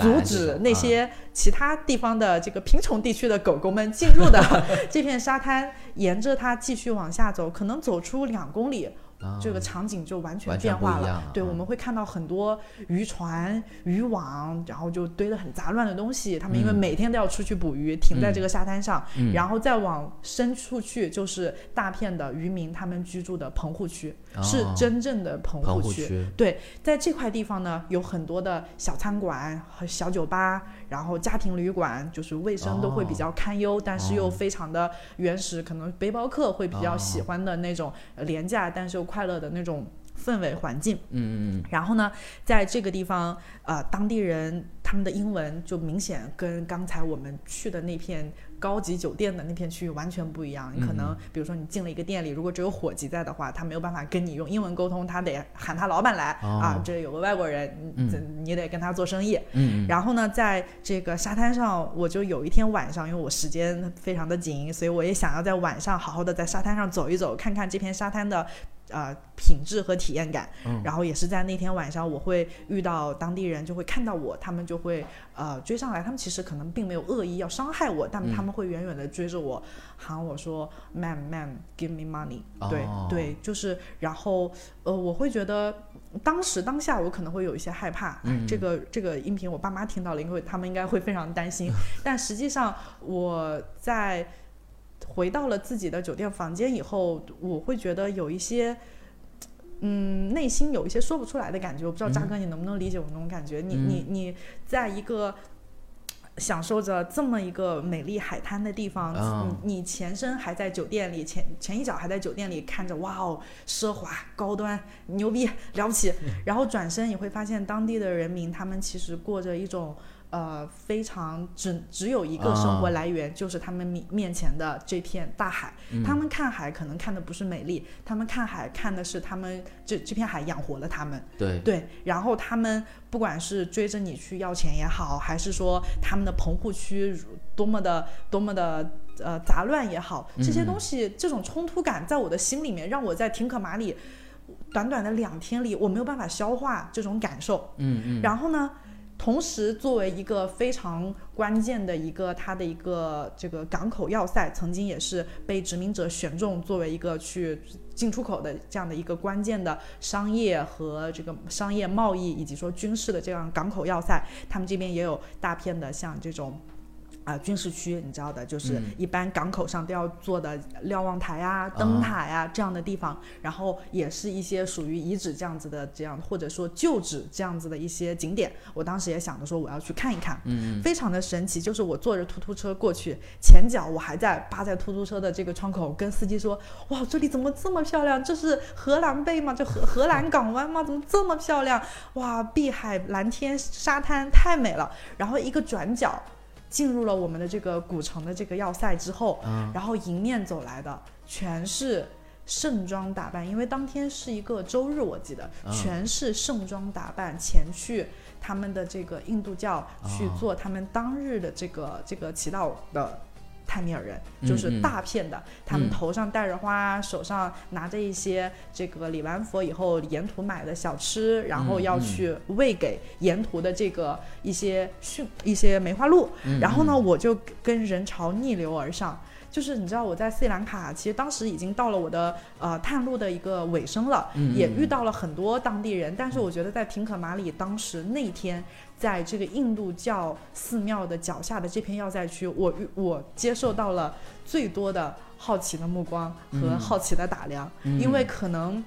Speaker 2: 阻止那些其他地方的这个贫穷地区的狗狗们进入的 这片沙滩，沿着它继续往下走，可能走出两公里。
Speaker 1: 啊
Speaker 2: 这个场景就完全变化了，对，
Speaker 1: 啊
Speaker 2: 我们会看到很多渔船、渔网，然后就堆得很杂乱的东西。他们因为
Speaker 1: 嗯。
Speaker 2: 每天都要出去捕鱼，停在这个沙滩上，
Speaker 1: 嗯。
Speaker 2: 然后再往深处去，就是大片的渔民他们居住的棚户区，是
Speaker 1: 哦
Speaker 2: 真正的棚。户区。对，在这块地方呢，有很多的小餐馆和小酒吧，然后家庭旅馆，就是卫生都会比较堪忧，但是又非常的原始，可能背包客会比较喜欢的那种呃廉价但是又快乐的那种氛围环境。
Speaker 1: 嗯嗯。
Speaker 2: 然后呢，在这个地方，呃，当地人他们的英文就明显跟刚才我们去的那片高级酒店的那片区域完全不一样。你可能，比如说你进了一个店里，如果只有伙计在的话，他没有办法跟你用英文沟通，他得喊他老板来、啊
Speaker 1: 哦，
Speaker 2: 这有个外国人，你
Speaker 1: 嗯
Speaker 2: 你得跟他做生意。
Speaker 1: 嗯
Speaker 2: 然后呢，在这个沙滩上，我就有一天晚上，因为我时间非常的紧，所以我也想要在晚上好好的在沙滩上走一走，看看这片沙滩的呃品质和体验感。
Speaker 1: 嗯
Speaker 2: 然后也是在那天晚上，我会遇到当地人，就会看到我，他们就会呃追上来。他们其实可能并没有恶意要伤害我，但他们会远远的追着我，喊我说 “man man give me money”。对、
Speaker 1: 哦
Speaker 2: 对，就是然后呃，我会觉得。当时当下我可能会有一些害怕，
Speaker 1: 嗯
Speaker 2: 这个这个音频我爸妈听到了，因为他们应该会非常担心。但实际上我在回到了自己的酒店房间以后，我会觉得有一些。嗯，内心有一些说不出来的感觉，我不知道扎哥你能不能理解我那种感觉？你你你在一个享受着这么一个美丽海滩的地方，
Speaker 1: 嗯
Speaker 2: 你你前身还在酒店里，前前一脚还在酒店里看着，哇哦，奢华、高端、牛逼、了不起，然后转身你会发现当地的人民他们其实过着一种。呃，非常只只有一个生活来源，就是他们面面前的这片大海。他们看海可能看的不是美丽，他们看海看的是他们这这片海养活了他们。
Speaker 1: 对
Speaker 2: 对，然后他们不管是追着你去要钱也好，还是说他们的棚户区多么的多么的呃杂乱也好，这些东西、这种冲突感在我的心里面，让我在廷可马里短短的两天里，我没有办法消化这种感受。
Speaker 1: 嗯嗯
Speaker 2: 然后呢，同时作为一个非常关键的一个它的一个这个港口要塞，曾经也是被殖民者选中作为一个去进出口的这样的一个关键的商业和这个商业贸易以及说军事的这样港口要塞，他们这边也有大片的像这种。啊、军事区你知道的，就是一般港口上都要做的瞭望台啊、灯塔呀、这样的地方，然后也是一些属于遗址这样子的这样，或者说旧址这样子的一些景点。我当时也想着说我要去看一看，嗯，非常的神奇。就是我坐着突突车过去，前脚我还在扒在突突车的这个窗口跟司机说，哇，这里怎么这么漂亮？这是荷兰贝吗？这荷荷兰港湾吗？怎么这么漂亮？哇，碧海蓝天沙滩太美了。然后一个转角。进入了我们的这个古城的这个要塞之后，然后迎面走来的全是盛装打扮，因为当天是一个周日，我记得、
Speaker 1: 嗯
Speaker 2: 全是盛装打扮前去他们的这个印度教去
Speaker 1: 哦
Speaker 2: 做他们当日的这个这个祈祷的。泰米尔人就是大片的，他们
Speaker 1: 嗯
Speaker 2: 头上戴着花，手上拿着一些这个礼完佛以后沿途买的小吃，然后要去喂给沿途的这个一些驯一些梅花鹿。
Speaker 1: 嗯
Speaker 2: 然后呢，我就跟人潮逆流而上。就是你知道我在斯里兰卡，其实当时已经到了我的呃探路的一个尾声了，
Speaker 1: 嗯
Speaker 2: 也遇到了很多当地人。但是我觉得在平可马里当时那天，在这个印度教寺庙的脚下的这片要塞区，我遇我接受到了最多的好奇的目光和
Speaker 1: 嗯
Speaker 2: 好奇的打量，
Speaker 1: 嗯
Speaker 2: 因为可能。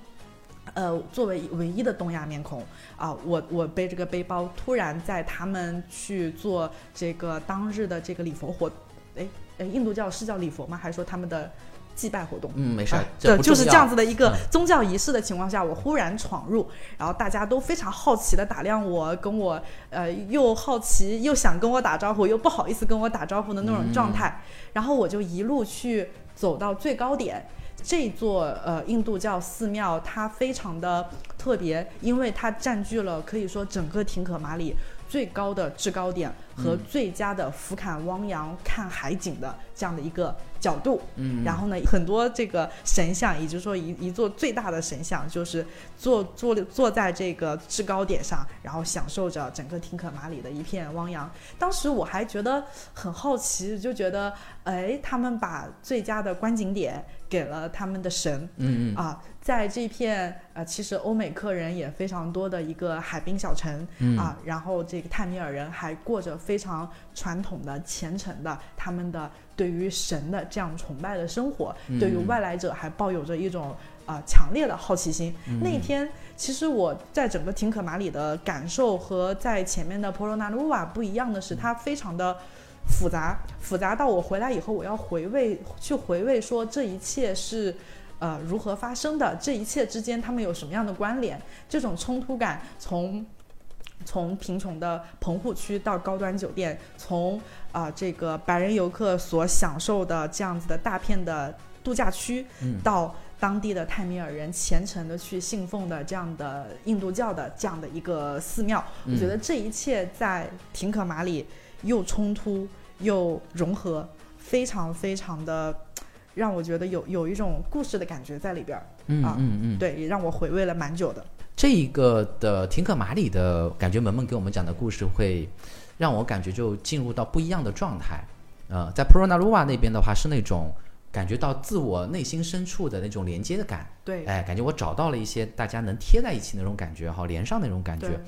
Speaker 2: 呃，作为唯一的东亚面孔啊，我我背这个背包，突然在他们去做这个当日的这个礼佛活，哎哎，印度教是叫礼佛吗？还是说他们的祭拜活动？
Speaker 1: 嗯，没事
Speaker 2: 对，就是这样子的一个
Speaker 1: 嗯
Speaker 2: 宗教仪式的情况下，我忽然闯入，然后大家都非常好奇的打量我，跟我呃又好奇又想跟我打招呼，又不好意思跟我打招呼的那种状态，然后我就一路去走到最高点。这座呃印度教寺庙它非常的特别，因为它占据了可以说整个廷可马里最高的制高点和最佳的俯瞰汪洋、看海景的这样的一个角度。
Speaker 1: 嗯，
Speaker 2: 然后呢，很多这个神像，也就是说一一座最大的神像，就是坐坐坐在这个制高点上，然后享受着整个廷可马里的一片汪洋。当时我还觉得很好奇，就觉得，哎，他们把最佳的观景点给了他们的神，
Speaker 1: 嗯嗯
Speaker 2: 啊，在这片呃，其实欧美客人也非常多的一个海滨小城、
Speaker 1: 嗯
Speaker 2: 啊，然后这个泰米尔人还过着非常传统的、虔诚的他们的对于神的这样崇拜的生活，对于
Speaker 1: 嗯
Speaker 2: 外来者还抱有着一种啊、强烈的好奇心。
Speaker 1: 嗯
Speaker 2: 那一天，其实我在整个廷可马里的感受和在前面的婆罗纳鲁瓦不一样的是，它非常的。复杂，复杂到我回来以后，我要回味，去回味说这一切是，呃，如何发生的？这一切之间他们有什么样的关联？这种冲突感从从贫穷的棚户区到高端酒店，从啊、这个白人游客所享受的这样子的大片的度假区，
Speaker 1: 嗯
Speaker 2: 到当地的泰米尔人虔诚的去信奉的这样的印度教的这样的一个寺庙，我觉得这一切在廷可马里又冲突又融合，非常非常的让我觉得有有一种故事的感觉在里边儿，
Speaker 1: 嗯
Speaker 2: 啊
Speaker 1: 嗯嗯，
Speaker 2: 对，也让我回味了蛮久的。
Speaker 1: 这一个的廷可马里的感觉，萌萌给我们讲的故事会让我感觉就进入到不一样的状态。呃，在 p r o n a l u v a 那边的话是那种感觉到自我内心深处的那种连接的感，
Speaker 2: 对，
Speaker 1: 哎，感觉我找到了一些大家能贴在一起那种感觉哈，连上那种感觉。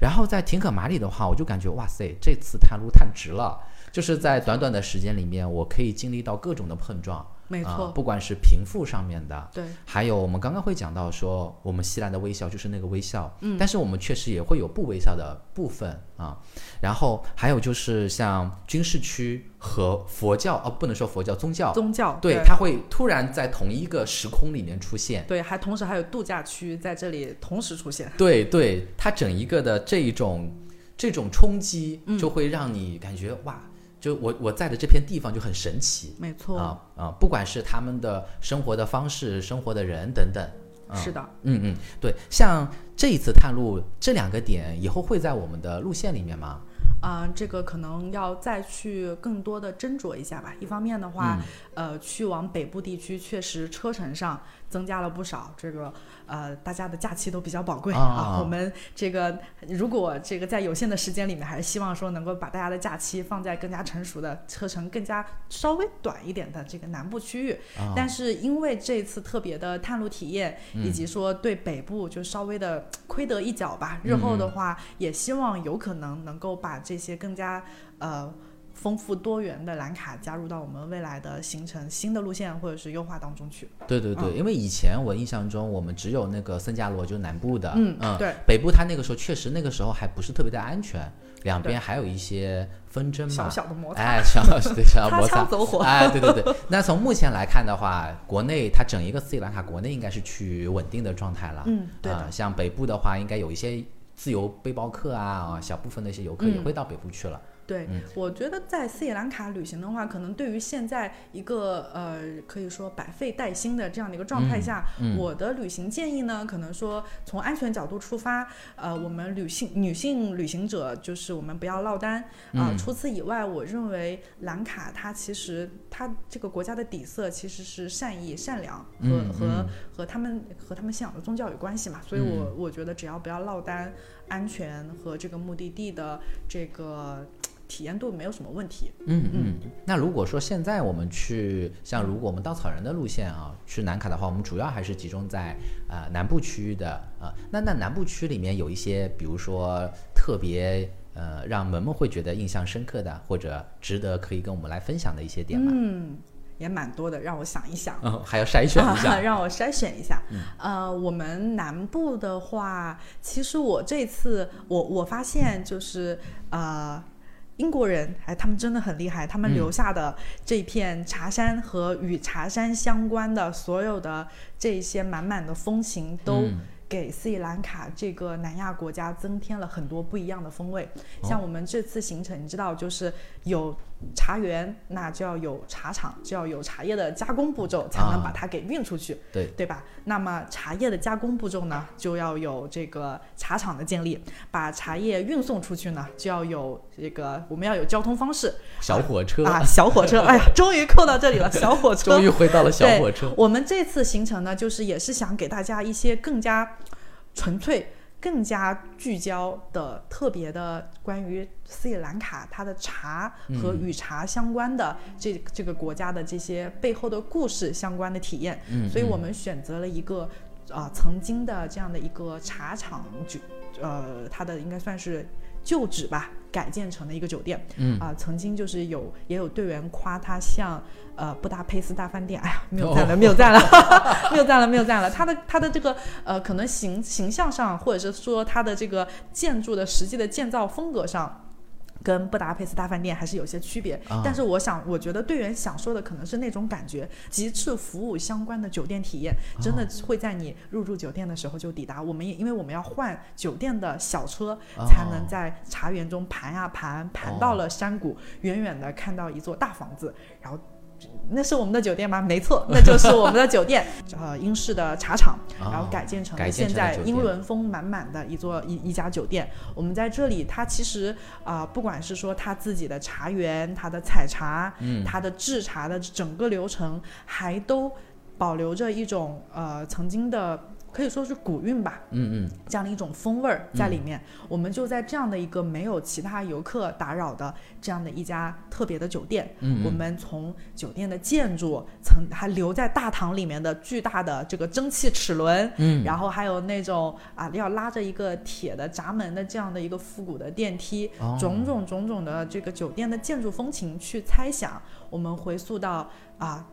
Speaker 1: 然后在廷可马里的话，我就感觉哇塞，这次探路探值了，就是在短短的时间里面，我可以经历到各种的碰撞，啊
Speaker 2: 没错，
Speaker 1: 不管是贫富上面的，
Speaker 2: 对，
Speaker 1: 还有我们刚刚会讲到说，我们西兰的微笑就是那个微笑，
Speaker 2: 嗯
Speaker 1: 但是我们确实也会有不微笑的部分啊。然后还有就是像军事区和佛教，哦，不能说佛教，宗教，
Speaker 2: 宗教
Speaker 1: 对，它会突然在同一个时空里面出现。
Speaker 2: 对，还同时还有度假区在这里同时出现。
Speaker 1: 对对，它整一个的这一种这种冲击，
Speaker 2: 嗯
Speaker 1: 就会让你感觉、哇，就我我在的这片地方就很神奇
Speaker 2: 没错，
Speaker 1: 啊啊！不管是他们的生活的方式、生活的人等等。啊
Speaker 2: 是的，
Speaker 1: 嗯嗯，对，像这一次探路这两个点，以后会在我们的路线里面吗？
Speaker 2: 啊、这个可能要再去更多的斟酌一下吧。一方面的话，
Speaker 1: 嗯
Speaker 2: 呃，去往北部地区确实车程上增加了不少，这个呃，大家的假期都比较宝贵
Speaker 1: 啊
Speaker 2: 啊。我们这个如果这个在有限的时间里面，还是希望说能够把大家的假期放在更加成熟的车程更加稍微短一点的这个南部区域。
Speaker 1: 啊
Speaker 2: 但是因为这次特别的探路体验，
Speaker 1: 嗯
Speaker 2: 以及说对北部就稍微的亏得一脚吧，日后
Speaker 1: 嗯
Speaker 2: 的话也希望有可能能够把这些更加呃丰富多元的蓝卡加入到我们未来的行程新的路线或者是优化当中去。
Speaker 1: 对对对，因为以前我印象中，我们只有那个僧伽罗，就是南部的，
Speaker 2: 嗯对
Speaker 1: 北部它那个时候确实那个时候还不是特别的安全，两边还有一些纷争嘛，
Speaker 2: 小小的摩擦，
Speaker 1: 哎，小对小
Speaker 2: 擦
Speaker 1: 摩擦，
Speaker 2: 走火。
Speaker 1: 哎，对对对。那从目前来看的话，国内它整一个斯里兰卡国内应该是趋于稳定的状态了。
Speaker 2: 嗯，对的
Speaker 1: 啊，像北部的话，应该有一些自由背包客啊，啊小部分的一些游客也
Speaker 2: 嗯
Speaker 1: 会到北部去了。
Speaker 2: 对，
Speaker 1: 嗯。
Speaker 2: 我觉得在斯里兰卡旅行的话，可能对于现在一个呃可以说百废待兴的这样的一个状态下，
Speaker 1: 嗯。嗯
Speaker 2: 我的旅行建议呢，可能说从安全角度出发，呃，我们女性女性旅行者就是我们不要落单。啊、
Speaker 1: 嗯。
Speaker 2: 除此以外，我认为兰卡它其实它这个国家的底色其实是善意、善良和、
Speaker 1: 嗯
Speaker 2: 和
Speaker 1: 嗯。
Speaker 2: 和他们和他们信仰的宗教有关系嘛，所以我、我觉得只要不要落单，安全和这个目的地的这个体验度没有什么问题。
Speaker 1: 嗯嗯。那如果说现在我们去，像如果我们稻草人的路线啊，去南卡的话，我们主要还是集中在啊、呃南部区域的啊、那那南部区里面有一些，比如说特别呃让萌萌会觉得印象深刻的，或者值得可以跟我们来分享的一些点吗？
Speaker 2: 嗯，也蛮多的，让我想一想。
Speaker 1: 哦，还要筛选一下。
Speaker 2: 让我筛选一下。呃，我们南部的话，其实我这次我我发现就是呃。英国人，哎，他们真的很厉害。他们留下的这片茶山和与茶山相关的所有的这些满满的风情，都给斯里兰卡这个南亚国家增添了很多不一样的风味。像我们这次行程，你知道，就是有。茶园那就要有茶厂，就要有茶叶的加工步骤，才能把它给运出去，
Speaker 1: 对
Speaker 2: 对吧？那么茶叶的加工步骤呢，就要有这个茶厂的建立，把茶叶运送出去呢，就要有这个我们要有交通方式，
Speaker 1: 小火车
Speaker 2: 啊，小火车，哎呀，终于扣到这里了，小火车，
Speaker 1: 终于回到了小火车。
Speaker 2: 我们这次行程呢，就是也是想给大家一些更加纯粹。更加聚焦的特别的关于斯里兰卡它的茶和与茶相关的这这个国家的这些背后的故事相关的体验，所以我们选择了一个啊曾经的这样的一个茶厂，就呃它的应该算是。旧址吧，改建成的一个酒店。
Speaker 1: 嗯
Speaker 2: 啊，曾经就是有也有队员夸它像呃布达佩斯大饭店。哎呀，没有赞了，没有赞了，没有赞了，没有赞了。它的它的这个呃，可能形形象上，或者是说它的这个建筑的实际的建造风格上。跟布达佩斯大饭店还是有些区别，但是我想，我觉得队员想说的可能是那种感觉，极致服务相关的酒店体验，真的会在你入住酒店的时候就抵达。我们也因为我们要换酒店的小车，才能在茶园中盘呀盘，盘到了山谷，远远的看到一座大房子，然后。那是我们的酒店吗？没错，那就是我们的酒店。呃，英式的茶厂，然后改建成现在英伦风满满的一座一一家酒店。我们在这里，它其实啊，不管是说它自己的茶园、它的采茶、它的制茶的整个流程，还都保留着一种呃曾经的。可以说是古韵吧，
Speaker 1: 嗯嗯，
Speaker 2: 这样的一种风味儿在里面。我们就在这样的一个没有其他游客打扰的这样的一家特别的酒店，
Speaker 1: 嗯，
Speaker 2: 我们从酒店的建筑，曾还留在大堂里面的巨大的这个蒸汽齿轮，
Speaker 1: 嗯，
Speaker 2: 然后还有那种啊要拉着一个铁的闸门的这样的一个复古的电梯，种种种种的这个酒店的建筑风情去猜想，我们回溯到啊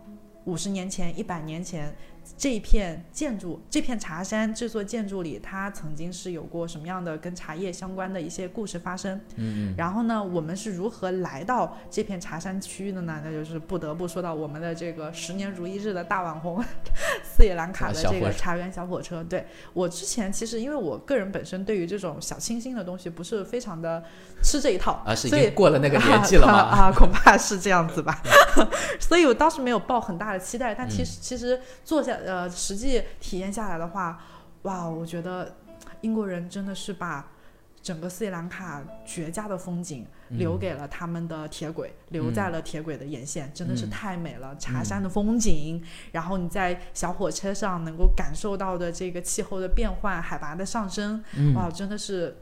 Speaker 2: 五十年前、一百年前。这一片建筑，这片茶山这座建筑里，它曾经是有过什么样的跟茶叶相关的一些故事发生？
Speaker 1: 嗯，
Speaker 2: 然后呢，我们是如何来到这片茶山区域的呢？那就是不得不说到我们的这个十年如一日的大网红 斯里兰卡的这个茶园小火车。对我之前其实因为我个人本身对于这种小清新的东西不是非常的吃这一套
Speaker 1: 啊，是已经过了那个年纪了吗？
Speaker 2: 啊，恐怕是这样子吧。所以我当时没有抱很大的期待，但其实其实坐下。呃，实际体验下来的话，哇，我觉得英国人真的是把整个斯里兰卡绝佳的风景留给了他们的铁轨，留在了铁轨的沿线，真的是太美了。茶山的风景，然后你在小火车上能够感受到的这个气候的变换、海拔的上升，哇，真的是。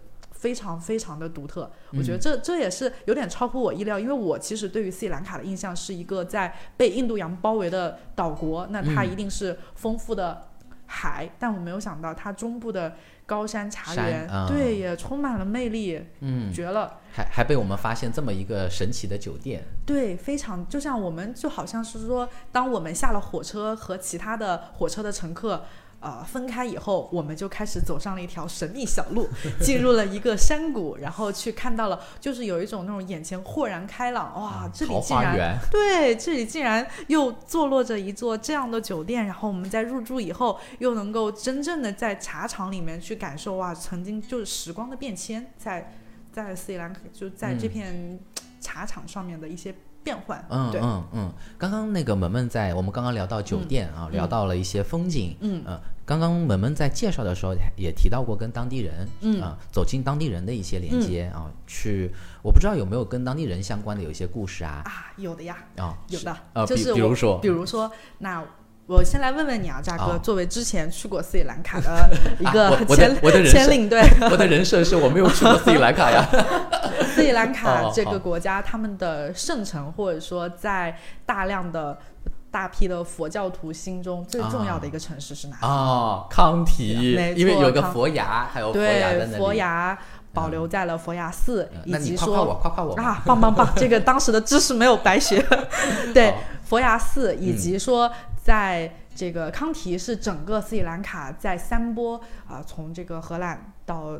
Speaker 2: 非常非常的独特，我觉得这这也是有点超乎我意料，因为我其实对于斯里兰卡的印象是一个在被印度洋包围的岛国，那它一定是丰富的海，但我没有想到它中部的高山茶园，对，也充满了魅力，
Speaker 1: 嗯，
Speaker 2: 绝了，
Speaker 1: 还还被我们发现这么一个神奇的酒店，
Speaker 2: 对，非常就像我们就好像是说，当我们下了火车和其他的火车的乘客。呃，分开以后，我们就开始走上了一条神秘小路，进入了一个山谷，然后去看到了，就是有一种那种眼前豁然开朗，哇，这里竟然对，这里竟然又坐落着一座这样的酒店，然后我们在入住以后，又能够真正的在茶厂里面去感受哇，曾经就是时光的变迁，在在斯里兰卡就在这片茶厂上面的一些。变换，
Speaker 1: 嗯嗯嗯，刚刚那个萌萌在我们刚刚聊到酒店啊，聊到了一些风景，
Speaker 2: 嗯。
Speaker 1: 嗯刚刚萌萌在介绍的时候也提到过跟当地人，
Speaker 2: 嗯。
Speaker 1: 啊，走进当地人的一些连接啊，去，我不知道有没有跟当地人相关的有一些故事啊？
Speaker 2: 啊，有的呀，
Speaker 1: 啊，
Speaker 2: 有的，
Speaker 1: 啊，
Speaker 2: 就是
Speaker 1: 比如说，
Speaker 2: 比如说那。我先来问问你啊，扎哥，作为之前去过斯里兰卡的一个前前领队，
Speaker 1: 我的人设是我没有去过斯里兰卡呀。
Speaker 2: 斯里兰卡这个国家，他们的圣城，或者说在大量的大批的佛教徒心中最重要的一个城市是哪里？
Speaker 1: 啊，康提，因为有个佛牙，还有佛牙
Speaker 2: 在佛牙。保留在了佛牙寺，以及说
Speaker 1: 夸夸我，夸夸我
Speaker 2: 啊，棒棒棒！这个当时的知识没有白学。对，佛牙寺，以及说在这个康提是整个斯里兰卡在三波啊、从这个荷兰到。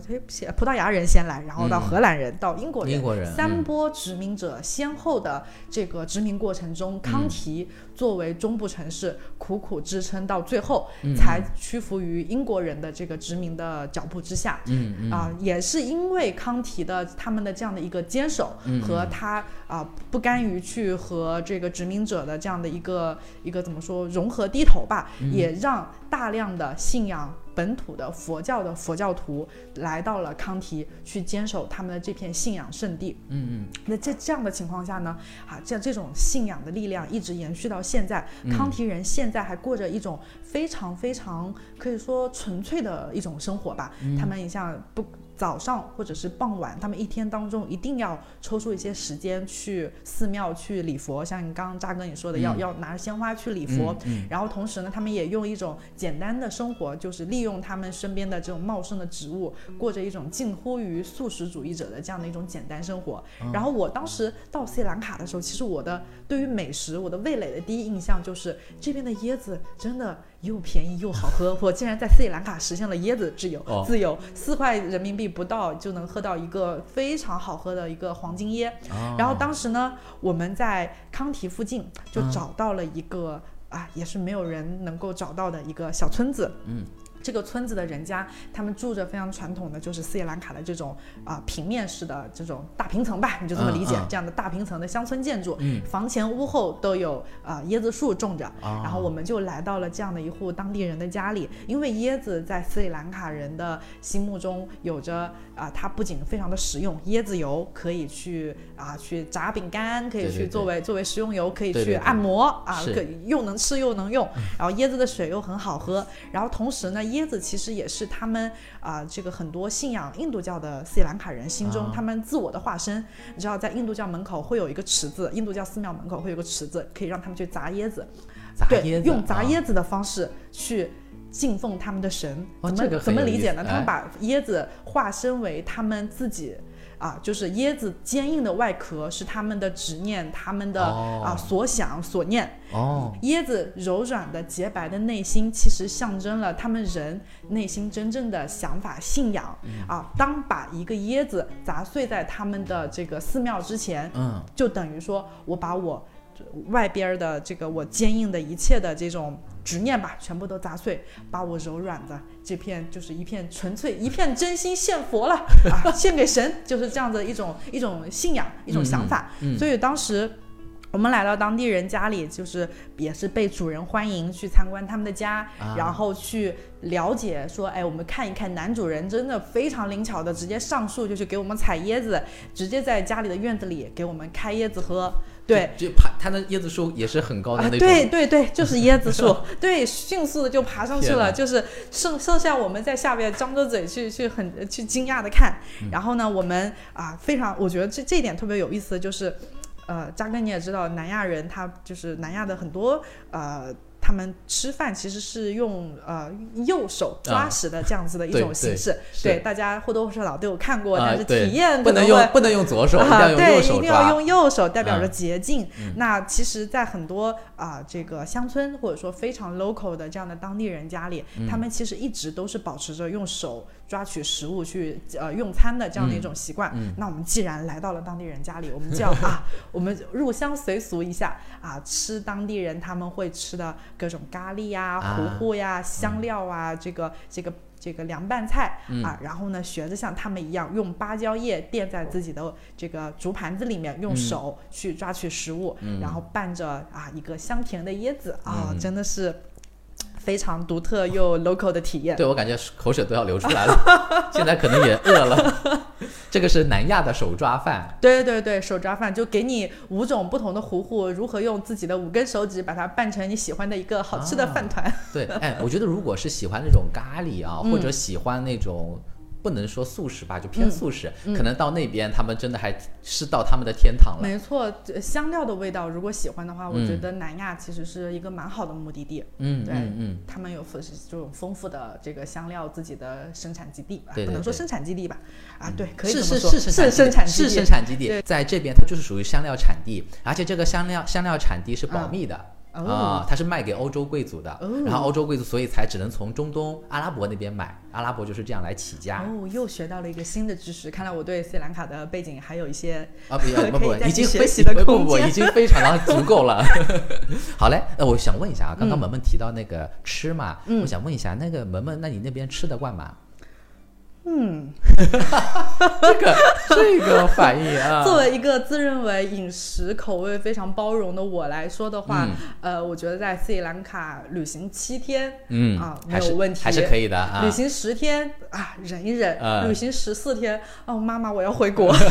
Speaker 2: 这哎先葡萄牙人先来，然后到
Speaker 1: 嗯。
Speaker 2: 荷兰人，到英国人，
Speaker 1: 英国人
Speaker 2: 三
Speaker 1: 嗯
Speaker 2: 波殖民者先后的这个殖民过程中，康提作为中部城市苦苦支撑到最后，
Speaker 1: 嗯。
Speaker 2: 才屈服于英国人的这个殖民的脚步之下。
Speaker 1: 嗯嗯。
Speaker 2: 啊、也是因为康提的他们的这样的一个坚守
Speaker 1: 嗯。
Speaker 2: 和他啊、不甘于去和这个殖民者的这样的一个一个怎么说融合低头吧，
Speaker 1: 嗯
Speaker 2: 也让大量的信仰本土的佛教的佛教徒来到了康提去坚守他们的这片信仰圣地。
Speaker 1: 嗯嗯
Speaker 2: 那在这样的情况下呢，啊，像这种信仰的力量一直延续到现在，
Speaker 1: 嗯
Speaker 2: 康提人现在还过着一种非常非常可以说纯粹的一种生活吧。
Speaker 1: 嗯
Speaker 2: 他们你像不早上或者是傍晚，他们一天当中一定要抽出一些时间去寺庙去礼佛，像你刚刚扎哥你说的，要要拿着鲜花去礼佛。
Speaker 1: 嗯
Speaker 2: 然后同时呢，他们也用一种简单的生活，就是利用他们身边的这种茂盛的植物，过着一种近乎于素食主义者的这样的一种简单生活。然后我当时到斯里兰卡的时候，其实我的对于美食，我的味蕾的第一印象就是这边的椰子真的又便宜又好喝。我竟然在斯里兰卡实现了椰子自由，
Speaker 1: 哦
Speaker 2: 自由四块人民币不到就能喝到一个非常好喝的一个黄金椰。
Speaker 1: 哦
Speaker 2: 然后当时呢，我们在康提附近就
Speaker 1: 嗯
Speaker 2: 找到了一个、啊，也是没有人能够找到的一个小村子。
Speaker 1: 嗯。
Speaker 2: 这个村子的人家，他们住着非常传统的，就是斯里兰卡的这种啊、平面式的这种大平层吧，你就这么理解，
Speaker 1: 嗯嗯
Speaker 2: 这样的大平层的乡村建筑，
Speaker 1: 嗯。
Speaker 2: 房前屋后都有啊、椰子树种着，
Speaker 1: 啊。
Speaker 2: 然后我们就来到了这样的一户当地人的家里，因为椰子在斯里兰卡人的心目中有着啊、它不仅非常的实用，椰子油可以去啊、去炸饼干，可以去作为作为食用油，可以去按摩啊，可又能吃又能用，然后椰子的水又很好喝，然后同时呢，椰子其实也是他们啊、这个很多信仰印度教的斯里兰卡人心中、
Speaker 1: 啊
Speaker 2: 他们自我的化身。你知道，在印度教门口会有一个池子，印度教寺庙门口会有个池子，可以让他们去砸椰子。对，
Speaker 1: 砸椰子
Speaker 2: 用砸
Speaker 1: 啊
Speaker 2: 椰子的方式去敬奉他们的神。怎么、
Speaker 1: 哦这个
Speaker 2: 怎么理解呢？他们
Speaker 1: 哎
Speaker 2: 把椰子化身为他们自己。啊，就是椰子坚硬的外壳是他们的执念，他们的、
Speaker 1: 哦
Speaker 2: 啊所想所念。
Speaker 1: 哦
Speaker 2: 椰子柔软的洁白的内心，其实象征了他们人内心真正的想法、信仰、
Speaker 1: 嗯
Speaker 2: 啊。当把一个椰子砸碎在他们的这个寺庙之前，
Speaker 1: 嗯
Speaker 2: 就等于说我把我外边儿的这个我坚硬的一切的这种执念吧，全部都砸碎，把我柔软的这片就是一片纯粹、一片真心献佛了啊，献给神，就是这样的一种一种信仰、一种想法。
Speaker 1: 嗯
Speaker 2: 所以当时。我们来到当地人家里，就是也是被主人欢迎，去参观他们的家，
Speaker 1: 啊
Speaker 2: 然后去了解说，哎，我们看一看男主人真的非常灵巧的，直接上树就去给我们采椰子，直接在家里的院子里给我们开椰子喝。对，
Speaker 1: 就爬它的椰子树也是很高的
Speaker 2: 啊，
Speaker 1: 那种，
Speaker 2: 对对对，就是椰子树，对，迅速的就爬上去了，就是剩剩下我们在下边张着嘴去去很去惊讶的看，
Speaker 1: 嗯。
Speaker 2: 然后呢，我们啊非常，我觉得这这一点特别有意思的就是，呃，扎根你也知道，南亚人他就是南亚的很多呃。他们吃饭其实是用呃右手抓
Speaker 1: 啊
Speaker 2: 食的这样子的一种形式，
Speaker 1: 是。
Speaker 2: 对大家或多或少都有看过，
Speaker 1: 啊
Speaker 2: 但是体验
Speaker 1: 不
Speaker 2: 能
Speaker 1: 用不能用左手，
Speaker 2: 啊，对，一定要。用右手，代表着
Speaker 1: 嗯。
Speaker 2: 洁净。
Speaker 1: 嗯。
Speaker 2: 那其实，在很多啊、这个乡村或者说非常 local 的这样的当地人家里，
Speaker 1: 嗯。
Speaker 2: 他们其实一直都是保持着用手抓取食物去呃用餐的这样的一种习惯。
Speaker 1: 嗯
Speaker 2: 那我们既然来到了当地人家里，我们就要 啊，我们入乡随俗一下啊，吃当地人他们会吃的各种咖喱呀、
Speaker 1: 啊
Speaker 2: 糊糊呀、香料啊，这个这个。这个凉拌菜、
Speaker 1: 嗯
Speaker 2: 啊，然后呢，学着像他们一样，用芭蕉叶垫在自己的这个竹盘子里面，用
Speaker 1: 嗯
Speaker 2: 手去抓取食物，
Speaker 1: 嗯
Speaker 2: 然后拌着啊一个香甜的椰子啊，
Speaker 1: 嗯
Speaker 2: 真的是非常独特又 local 的体验。
Speaker 1: 对我感觉口水都要流出来了，现在可能也饿了。这个是南亚的手抓饭，
Speaker 2: 对对对，手抓饭就给你五种不同的糊糊，如何用自己的五根手指把它拌成你喜欢的一个好吃的饭团。
Speaker 1: 对，哎，我觉得如果是喜欢那种咖喱啊，
Speaker 2: 嗯
Speaker 1: 或者喜欢那种不能说素食吧，就偏
Speaker 2: 嗯
Speaker 1: 素食，可能到那边他们真的还是到他们的天堂了。
Speaker 2: 没错，香料的味道，如果喜欢的话，我觉
Speaker 1: 嗯
Speaker 2: 得南亚其实是一个蛮好的目的地。
Speaker 1: 嗯
Speaker 2: 对
Speaker 1: 嗯嗯，
Speaker 2: 他们有丰这种丰富的这个香料自己的生产基地，不能说生产基地吧？啊，对，可以
Speaker 1: 是
Speaker 2: 这么说，
Speaker 1: 是是
Speaker 2: 是
Speaker 1: 生产是生产基地，在这边它就是属于香料产地，而且这个香料香料产地是保密的。
Speaker 2: 哦
Speaker 1: 啊、它是卖给欧洲贵族的，
Speaker 2: 哦
Speaker 1: 然后欧洲贵族所以才只能从中东阿拉伯那边买，阿拉伯就是这样来起家。
Speaker 2: 哦，又学到了一个新的知识。看来我对斯里兰卡的背景还有一些
Speaker 1: 啊不不不
Speaker 2: 可以，再
Speaker 1: 已经
Speaker 2: 学习的
Speaker 1: 不不不，已经非常的足够了。好嘞，那，我想问一下啊，刚刚
Speaker 2: 嗯
Speaker 1: 萌萌提到那个吃嘛，
Speaker 2: 嗯
Speaker 1: 我想问一下，那个萌萌，那你那边吃得惯吗？
Speaker 2: 嗯，
Speaker 1: 这个这个反应啊，
Speaker 2: 作为一个自认为饮食口味非常包容的我来说的话，
Speaker 1: 嗯
Speaker 2: 呃，我觉得在斯里兰卡旅行七天，
Speaker 1: 嗯
Speaker 2: 啊，没有问题，
Speaker 1: 还是可以的啊。
Speaker 2: 旅行十天啊，忍一忍；
Speaker 1: 嗯
Speaker 2: 旅行十四天，哦，妈妈，我要回国。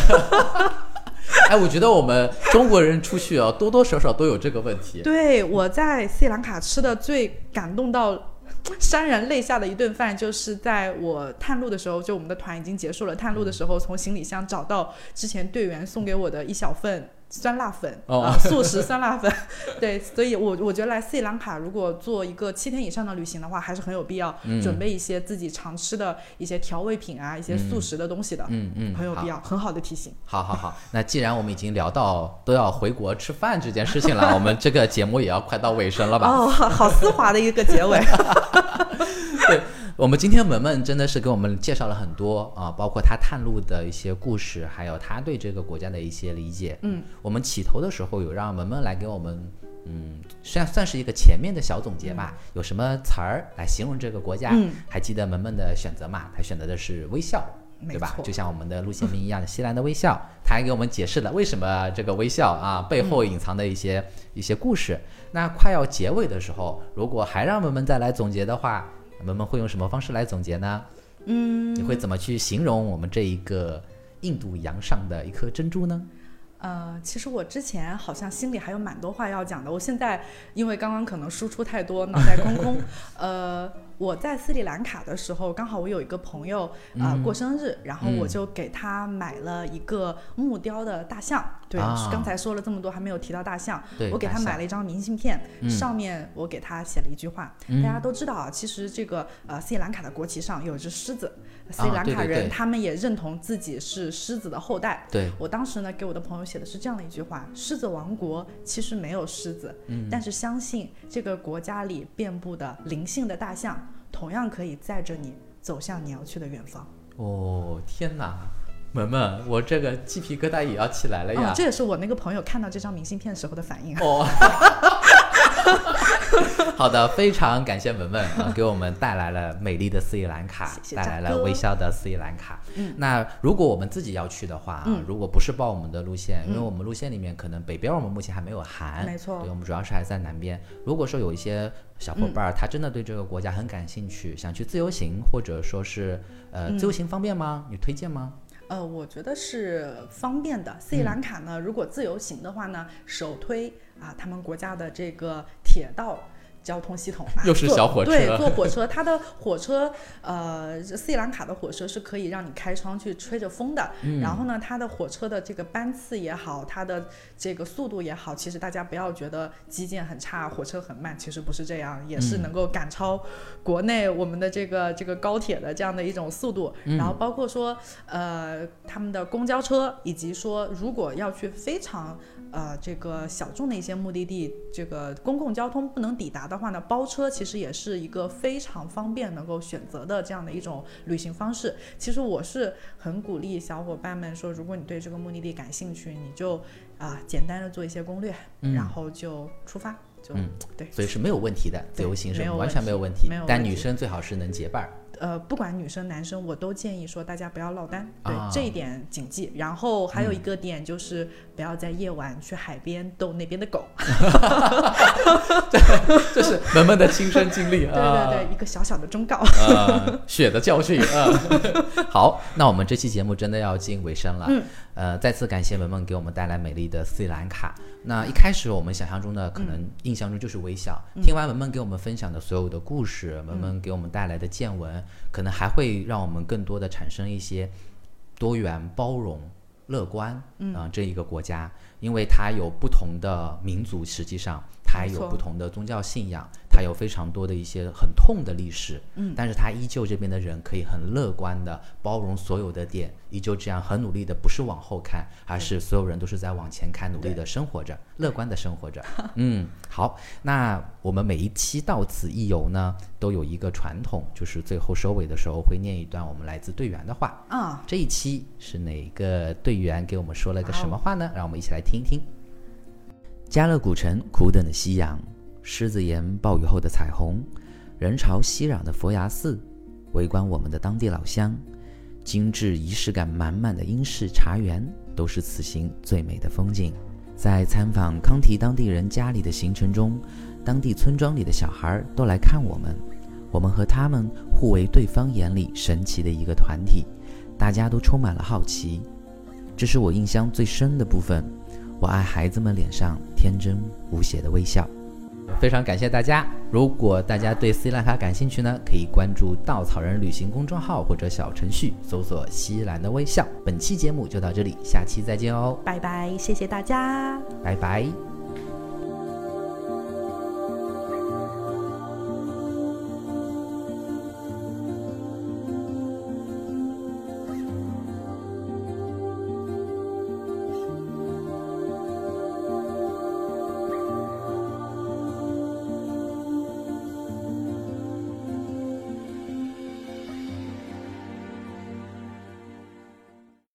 Speaker 1: 哎，我觉得我们中国人出去啊，多多少少都有这个问题。
Speaker 2: 对，我在斯里兰卡吃的最感动到潸然泪下的一顿饭，就是在我探路的时候，就我们的团已经结束了，探路的时候从行李箱找到之前队员送给我的一小份。酸辣粉
Speaker 1: 哦
Speaker 2: 啊、素食酸辣粉，对，所以我我觉得来斯里兰卡，如果做一个七天以上的旅行的话，还是很有必要
Speaker 1: 嗯
Speaker 2: 准备一些自己常吃的一些调味品啊，一些素食的东西的，
Speaker 1: 嗯嗯，好
Speaker 2: 很有必要，很好的提醒。
Speaker 1: 好好好，那既然我们已经聊到都要回国吃饭这件事情了，我们这个节目也要快到尾声了吧？
Speaker 2: 哦，好好丝滑的一个结尾。
Speaker 1: 对，我们今天文文真的是给我们介绍了很多啊，包括他探路的一些故事，还有他对这个国家的一些理解。
Speaker 2: 嗯，
Speaker 1: 我们起头的时候有让文文来给我们，嗯，算算是一个前面的小总结吧。有什么词儿来形容这个国家？
Speaker 2: 嗯
Speaker 1: 还记得文文的选择嘛？他选择的是微笑。对吧？就像我们的陆先明一样的西兰的微笑，他还给我们解释了为什么这个微笑啊背后隐藏的一些、一些故事。那快要结尾的时候，如果还让文文再来总结的话，文文会用什么方式来总结呢？
Speaker 2: 嗯，
Speaker 1: 你会怎么去形容我们这一个印度洋上的一颗珍珠呢？
Speaker 2: 呃，其实我之前好像心里还有蛮多话要讲的，我现在因为刚刚可能输出太多，脑袋空空。呃，我在斯里兰卡的时候，刚好我有一个朋友啊、
Speaker 1: 嗯
Speaker 2: 过生日，然后我
Speaker 1: 嗯
Speaker 2: 就给他买了一个木雕的大象。对，
Speaker 1: 啊
Speaker 2: 刚才说了这么多，还没有提到大象。我给他买了一张明信片，
Speaker 1: 嗯
Speaker 2: 上面我给他写了一句话。
Speaker 1: 嗯
Speaker 2: 大家都知道啊，其实这个呃斯里兰卡的国旗上有一只狮子，斯里兰卡人、
Speaker 1: 对对对
Speaker 2: 他们也认同自己是狮子的后代。
Speaker 1: 对，
Speaker 2: 我当时呢给我的朋友写的是这样的一句话：狮子王国其实没有狮子，
Speaker 1: 嗯
Speaker 2: 但是相信这个国家里遍布的灵性的大象，同样可以载着你走向你要去的远方。
Speaker 1: 哦天哪，萌萌，我这个鸡皮疙瘩也要起来了呀！
Speaker 2: 哦，这也是我那个朋友看到这张明信片时候的反应啊。
Speaker 1: 哦，好的，非常感谢文文啊，给我们带来了美丽的斯里兰卡，
Speaker 2: 谢谢
Speaker 1: 带来了微笑的斯里兰卡。
Speaker 2: 嗯，
Speaker 1: 那如果我们自己要去的话啊，
Speaker 2: 嗯
Speaker 1: 如果不是报我们的路线，因为
Speaker 2: 嗯
Speaker 1: 我们路线里面可能北边我们目前还没有含，
Speaker 2: 没错
Speaker 1: 对，我们主要是还在南边。如果说有一些小伙伴儿他真的对这个国家很感兴趣，想去自由行，或者说是呃
Speaker 2: 嗯
Speaker 1: 自由行方便吗？你推荐吗？
Speaker 2: 呃，我觉得是方便的。斯里兰卡呢，如果自由行的话呢，首推啊，他们国家的这个铁道。交通系统吧，
Speaker 1: 又是小火车
Speaker 2: 对，坐火车，它的火车，呃，斯里兰卡的火车是可以让你开窗去吹着风的。
Speaker 1: 嗯
Speaker 2: 然后呢，它的火车的这个班次也好，它的这个速度也好，其实大家不要觉得基建很差，火车很慢，其实不是这样，也是
Speaker 1: 嗯
Speaker 2: 能够赶超国内我们的这个这个高铁的这样的一种速度。
Speaker 1: 嗯
Speaker 2: 然后包括说，呃，他们的公交车，以及说如果要去非常呃这个小众的一些目的地，这个公共交通不能抵达的话呢，包车其实也是一个非常方便能够选择的这样的一种旅行方式。其实我是很鼓励小伙伴们说，如果你对这个目的地感兴趣，你就啊、简单的做一些攻略，
Speaker 1: 嗯
Speaker 2: 然后就出发，就、
Speaker 1: 嗯
Speaker 2: 对。
Speaker 1: 所以是没有问题的，自由行是完全没有问题。
Speaker 2: 没有问题
Speaker 1: 但女生最好是能结伴儿。
Speaker 2: 呃，不管女生男生，我都建议说大家不要落单，对、
Speaker 1: 啊
Speaker 2: 这一点谨记。然后还有一个点就是不要在夜晚去海边逗那边的狗。
Speaker 1: 这是 萌萌的亲身经历啊。
Speaker 2: 对对对，一个小小的忠告。
Speaker 1: 呃，血的教训啊。好，那我们这期节目真的要进尾声了。
Speaker 2: 嗯，
Speaker 1: 呃，再次感谢萌萌给我们带来美丽的斯里兰卡。那一开始我们想象中的可能印象中就是微笑，听完文文给我们分享的所有的故事，文文给我们带来的见闻，可能还会让我们更多的产生一些多元、包容、乐观啊、这一个国家，因为它有不同的民族，实际上它有不同的宗教信仰，它有非常多的一些很痛的历史，嗯，但是它依旧这边的人可以很乐观的包容所有的点，依旧这样很努力的，不是往后看，而是所有人都是在往前看，努力的生活着，乐观的生活着。嗯，好，那我们每一期到此一游呢，都有一个传统，就是最后收尾的时候会念一段我们来自队员的话。
Speaker 2: 啊，
Speaker 1: 这一期是哪个队员给我们说了个什么话呢？让我们一起来听一听。加勒古城苦等的夕阳，狮子岩暴雨后的彩虹，人潮熙攘的佛牙寺，围观我们的当地老乡，精致仪式感满满的英式茶园，都是此行最美的风景。在参访康提当地人家里的行程中，当地村庄里的小孩都来看我们，我们和他们互为对方眼里神奇的一个团体，大家都充满了好奇。这是我印象最深的部分。我爱孩子们脸上天真无邪的微笑。非常感谢大家！如果大家对斯里兰卡感兴趣呢，可以关注稻草人旅行公众号或者小程序，搜索“西兰的微笑”。本期节目就到这里，下期再见哦，
Speaker 2: 拜拜，谢谢大家。
Speaker 1: 拜拜。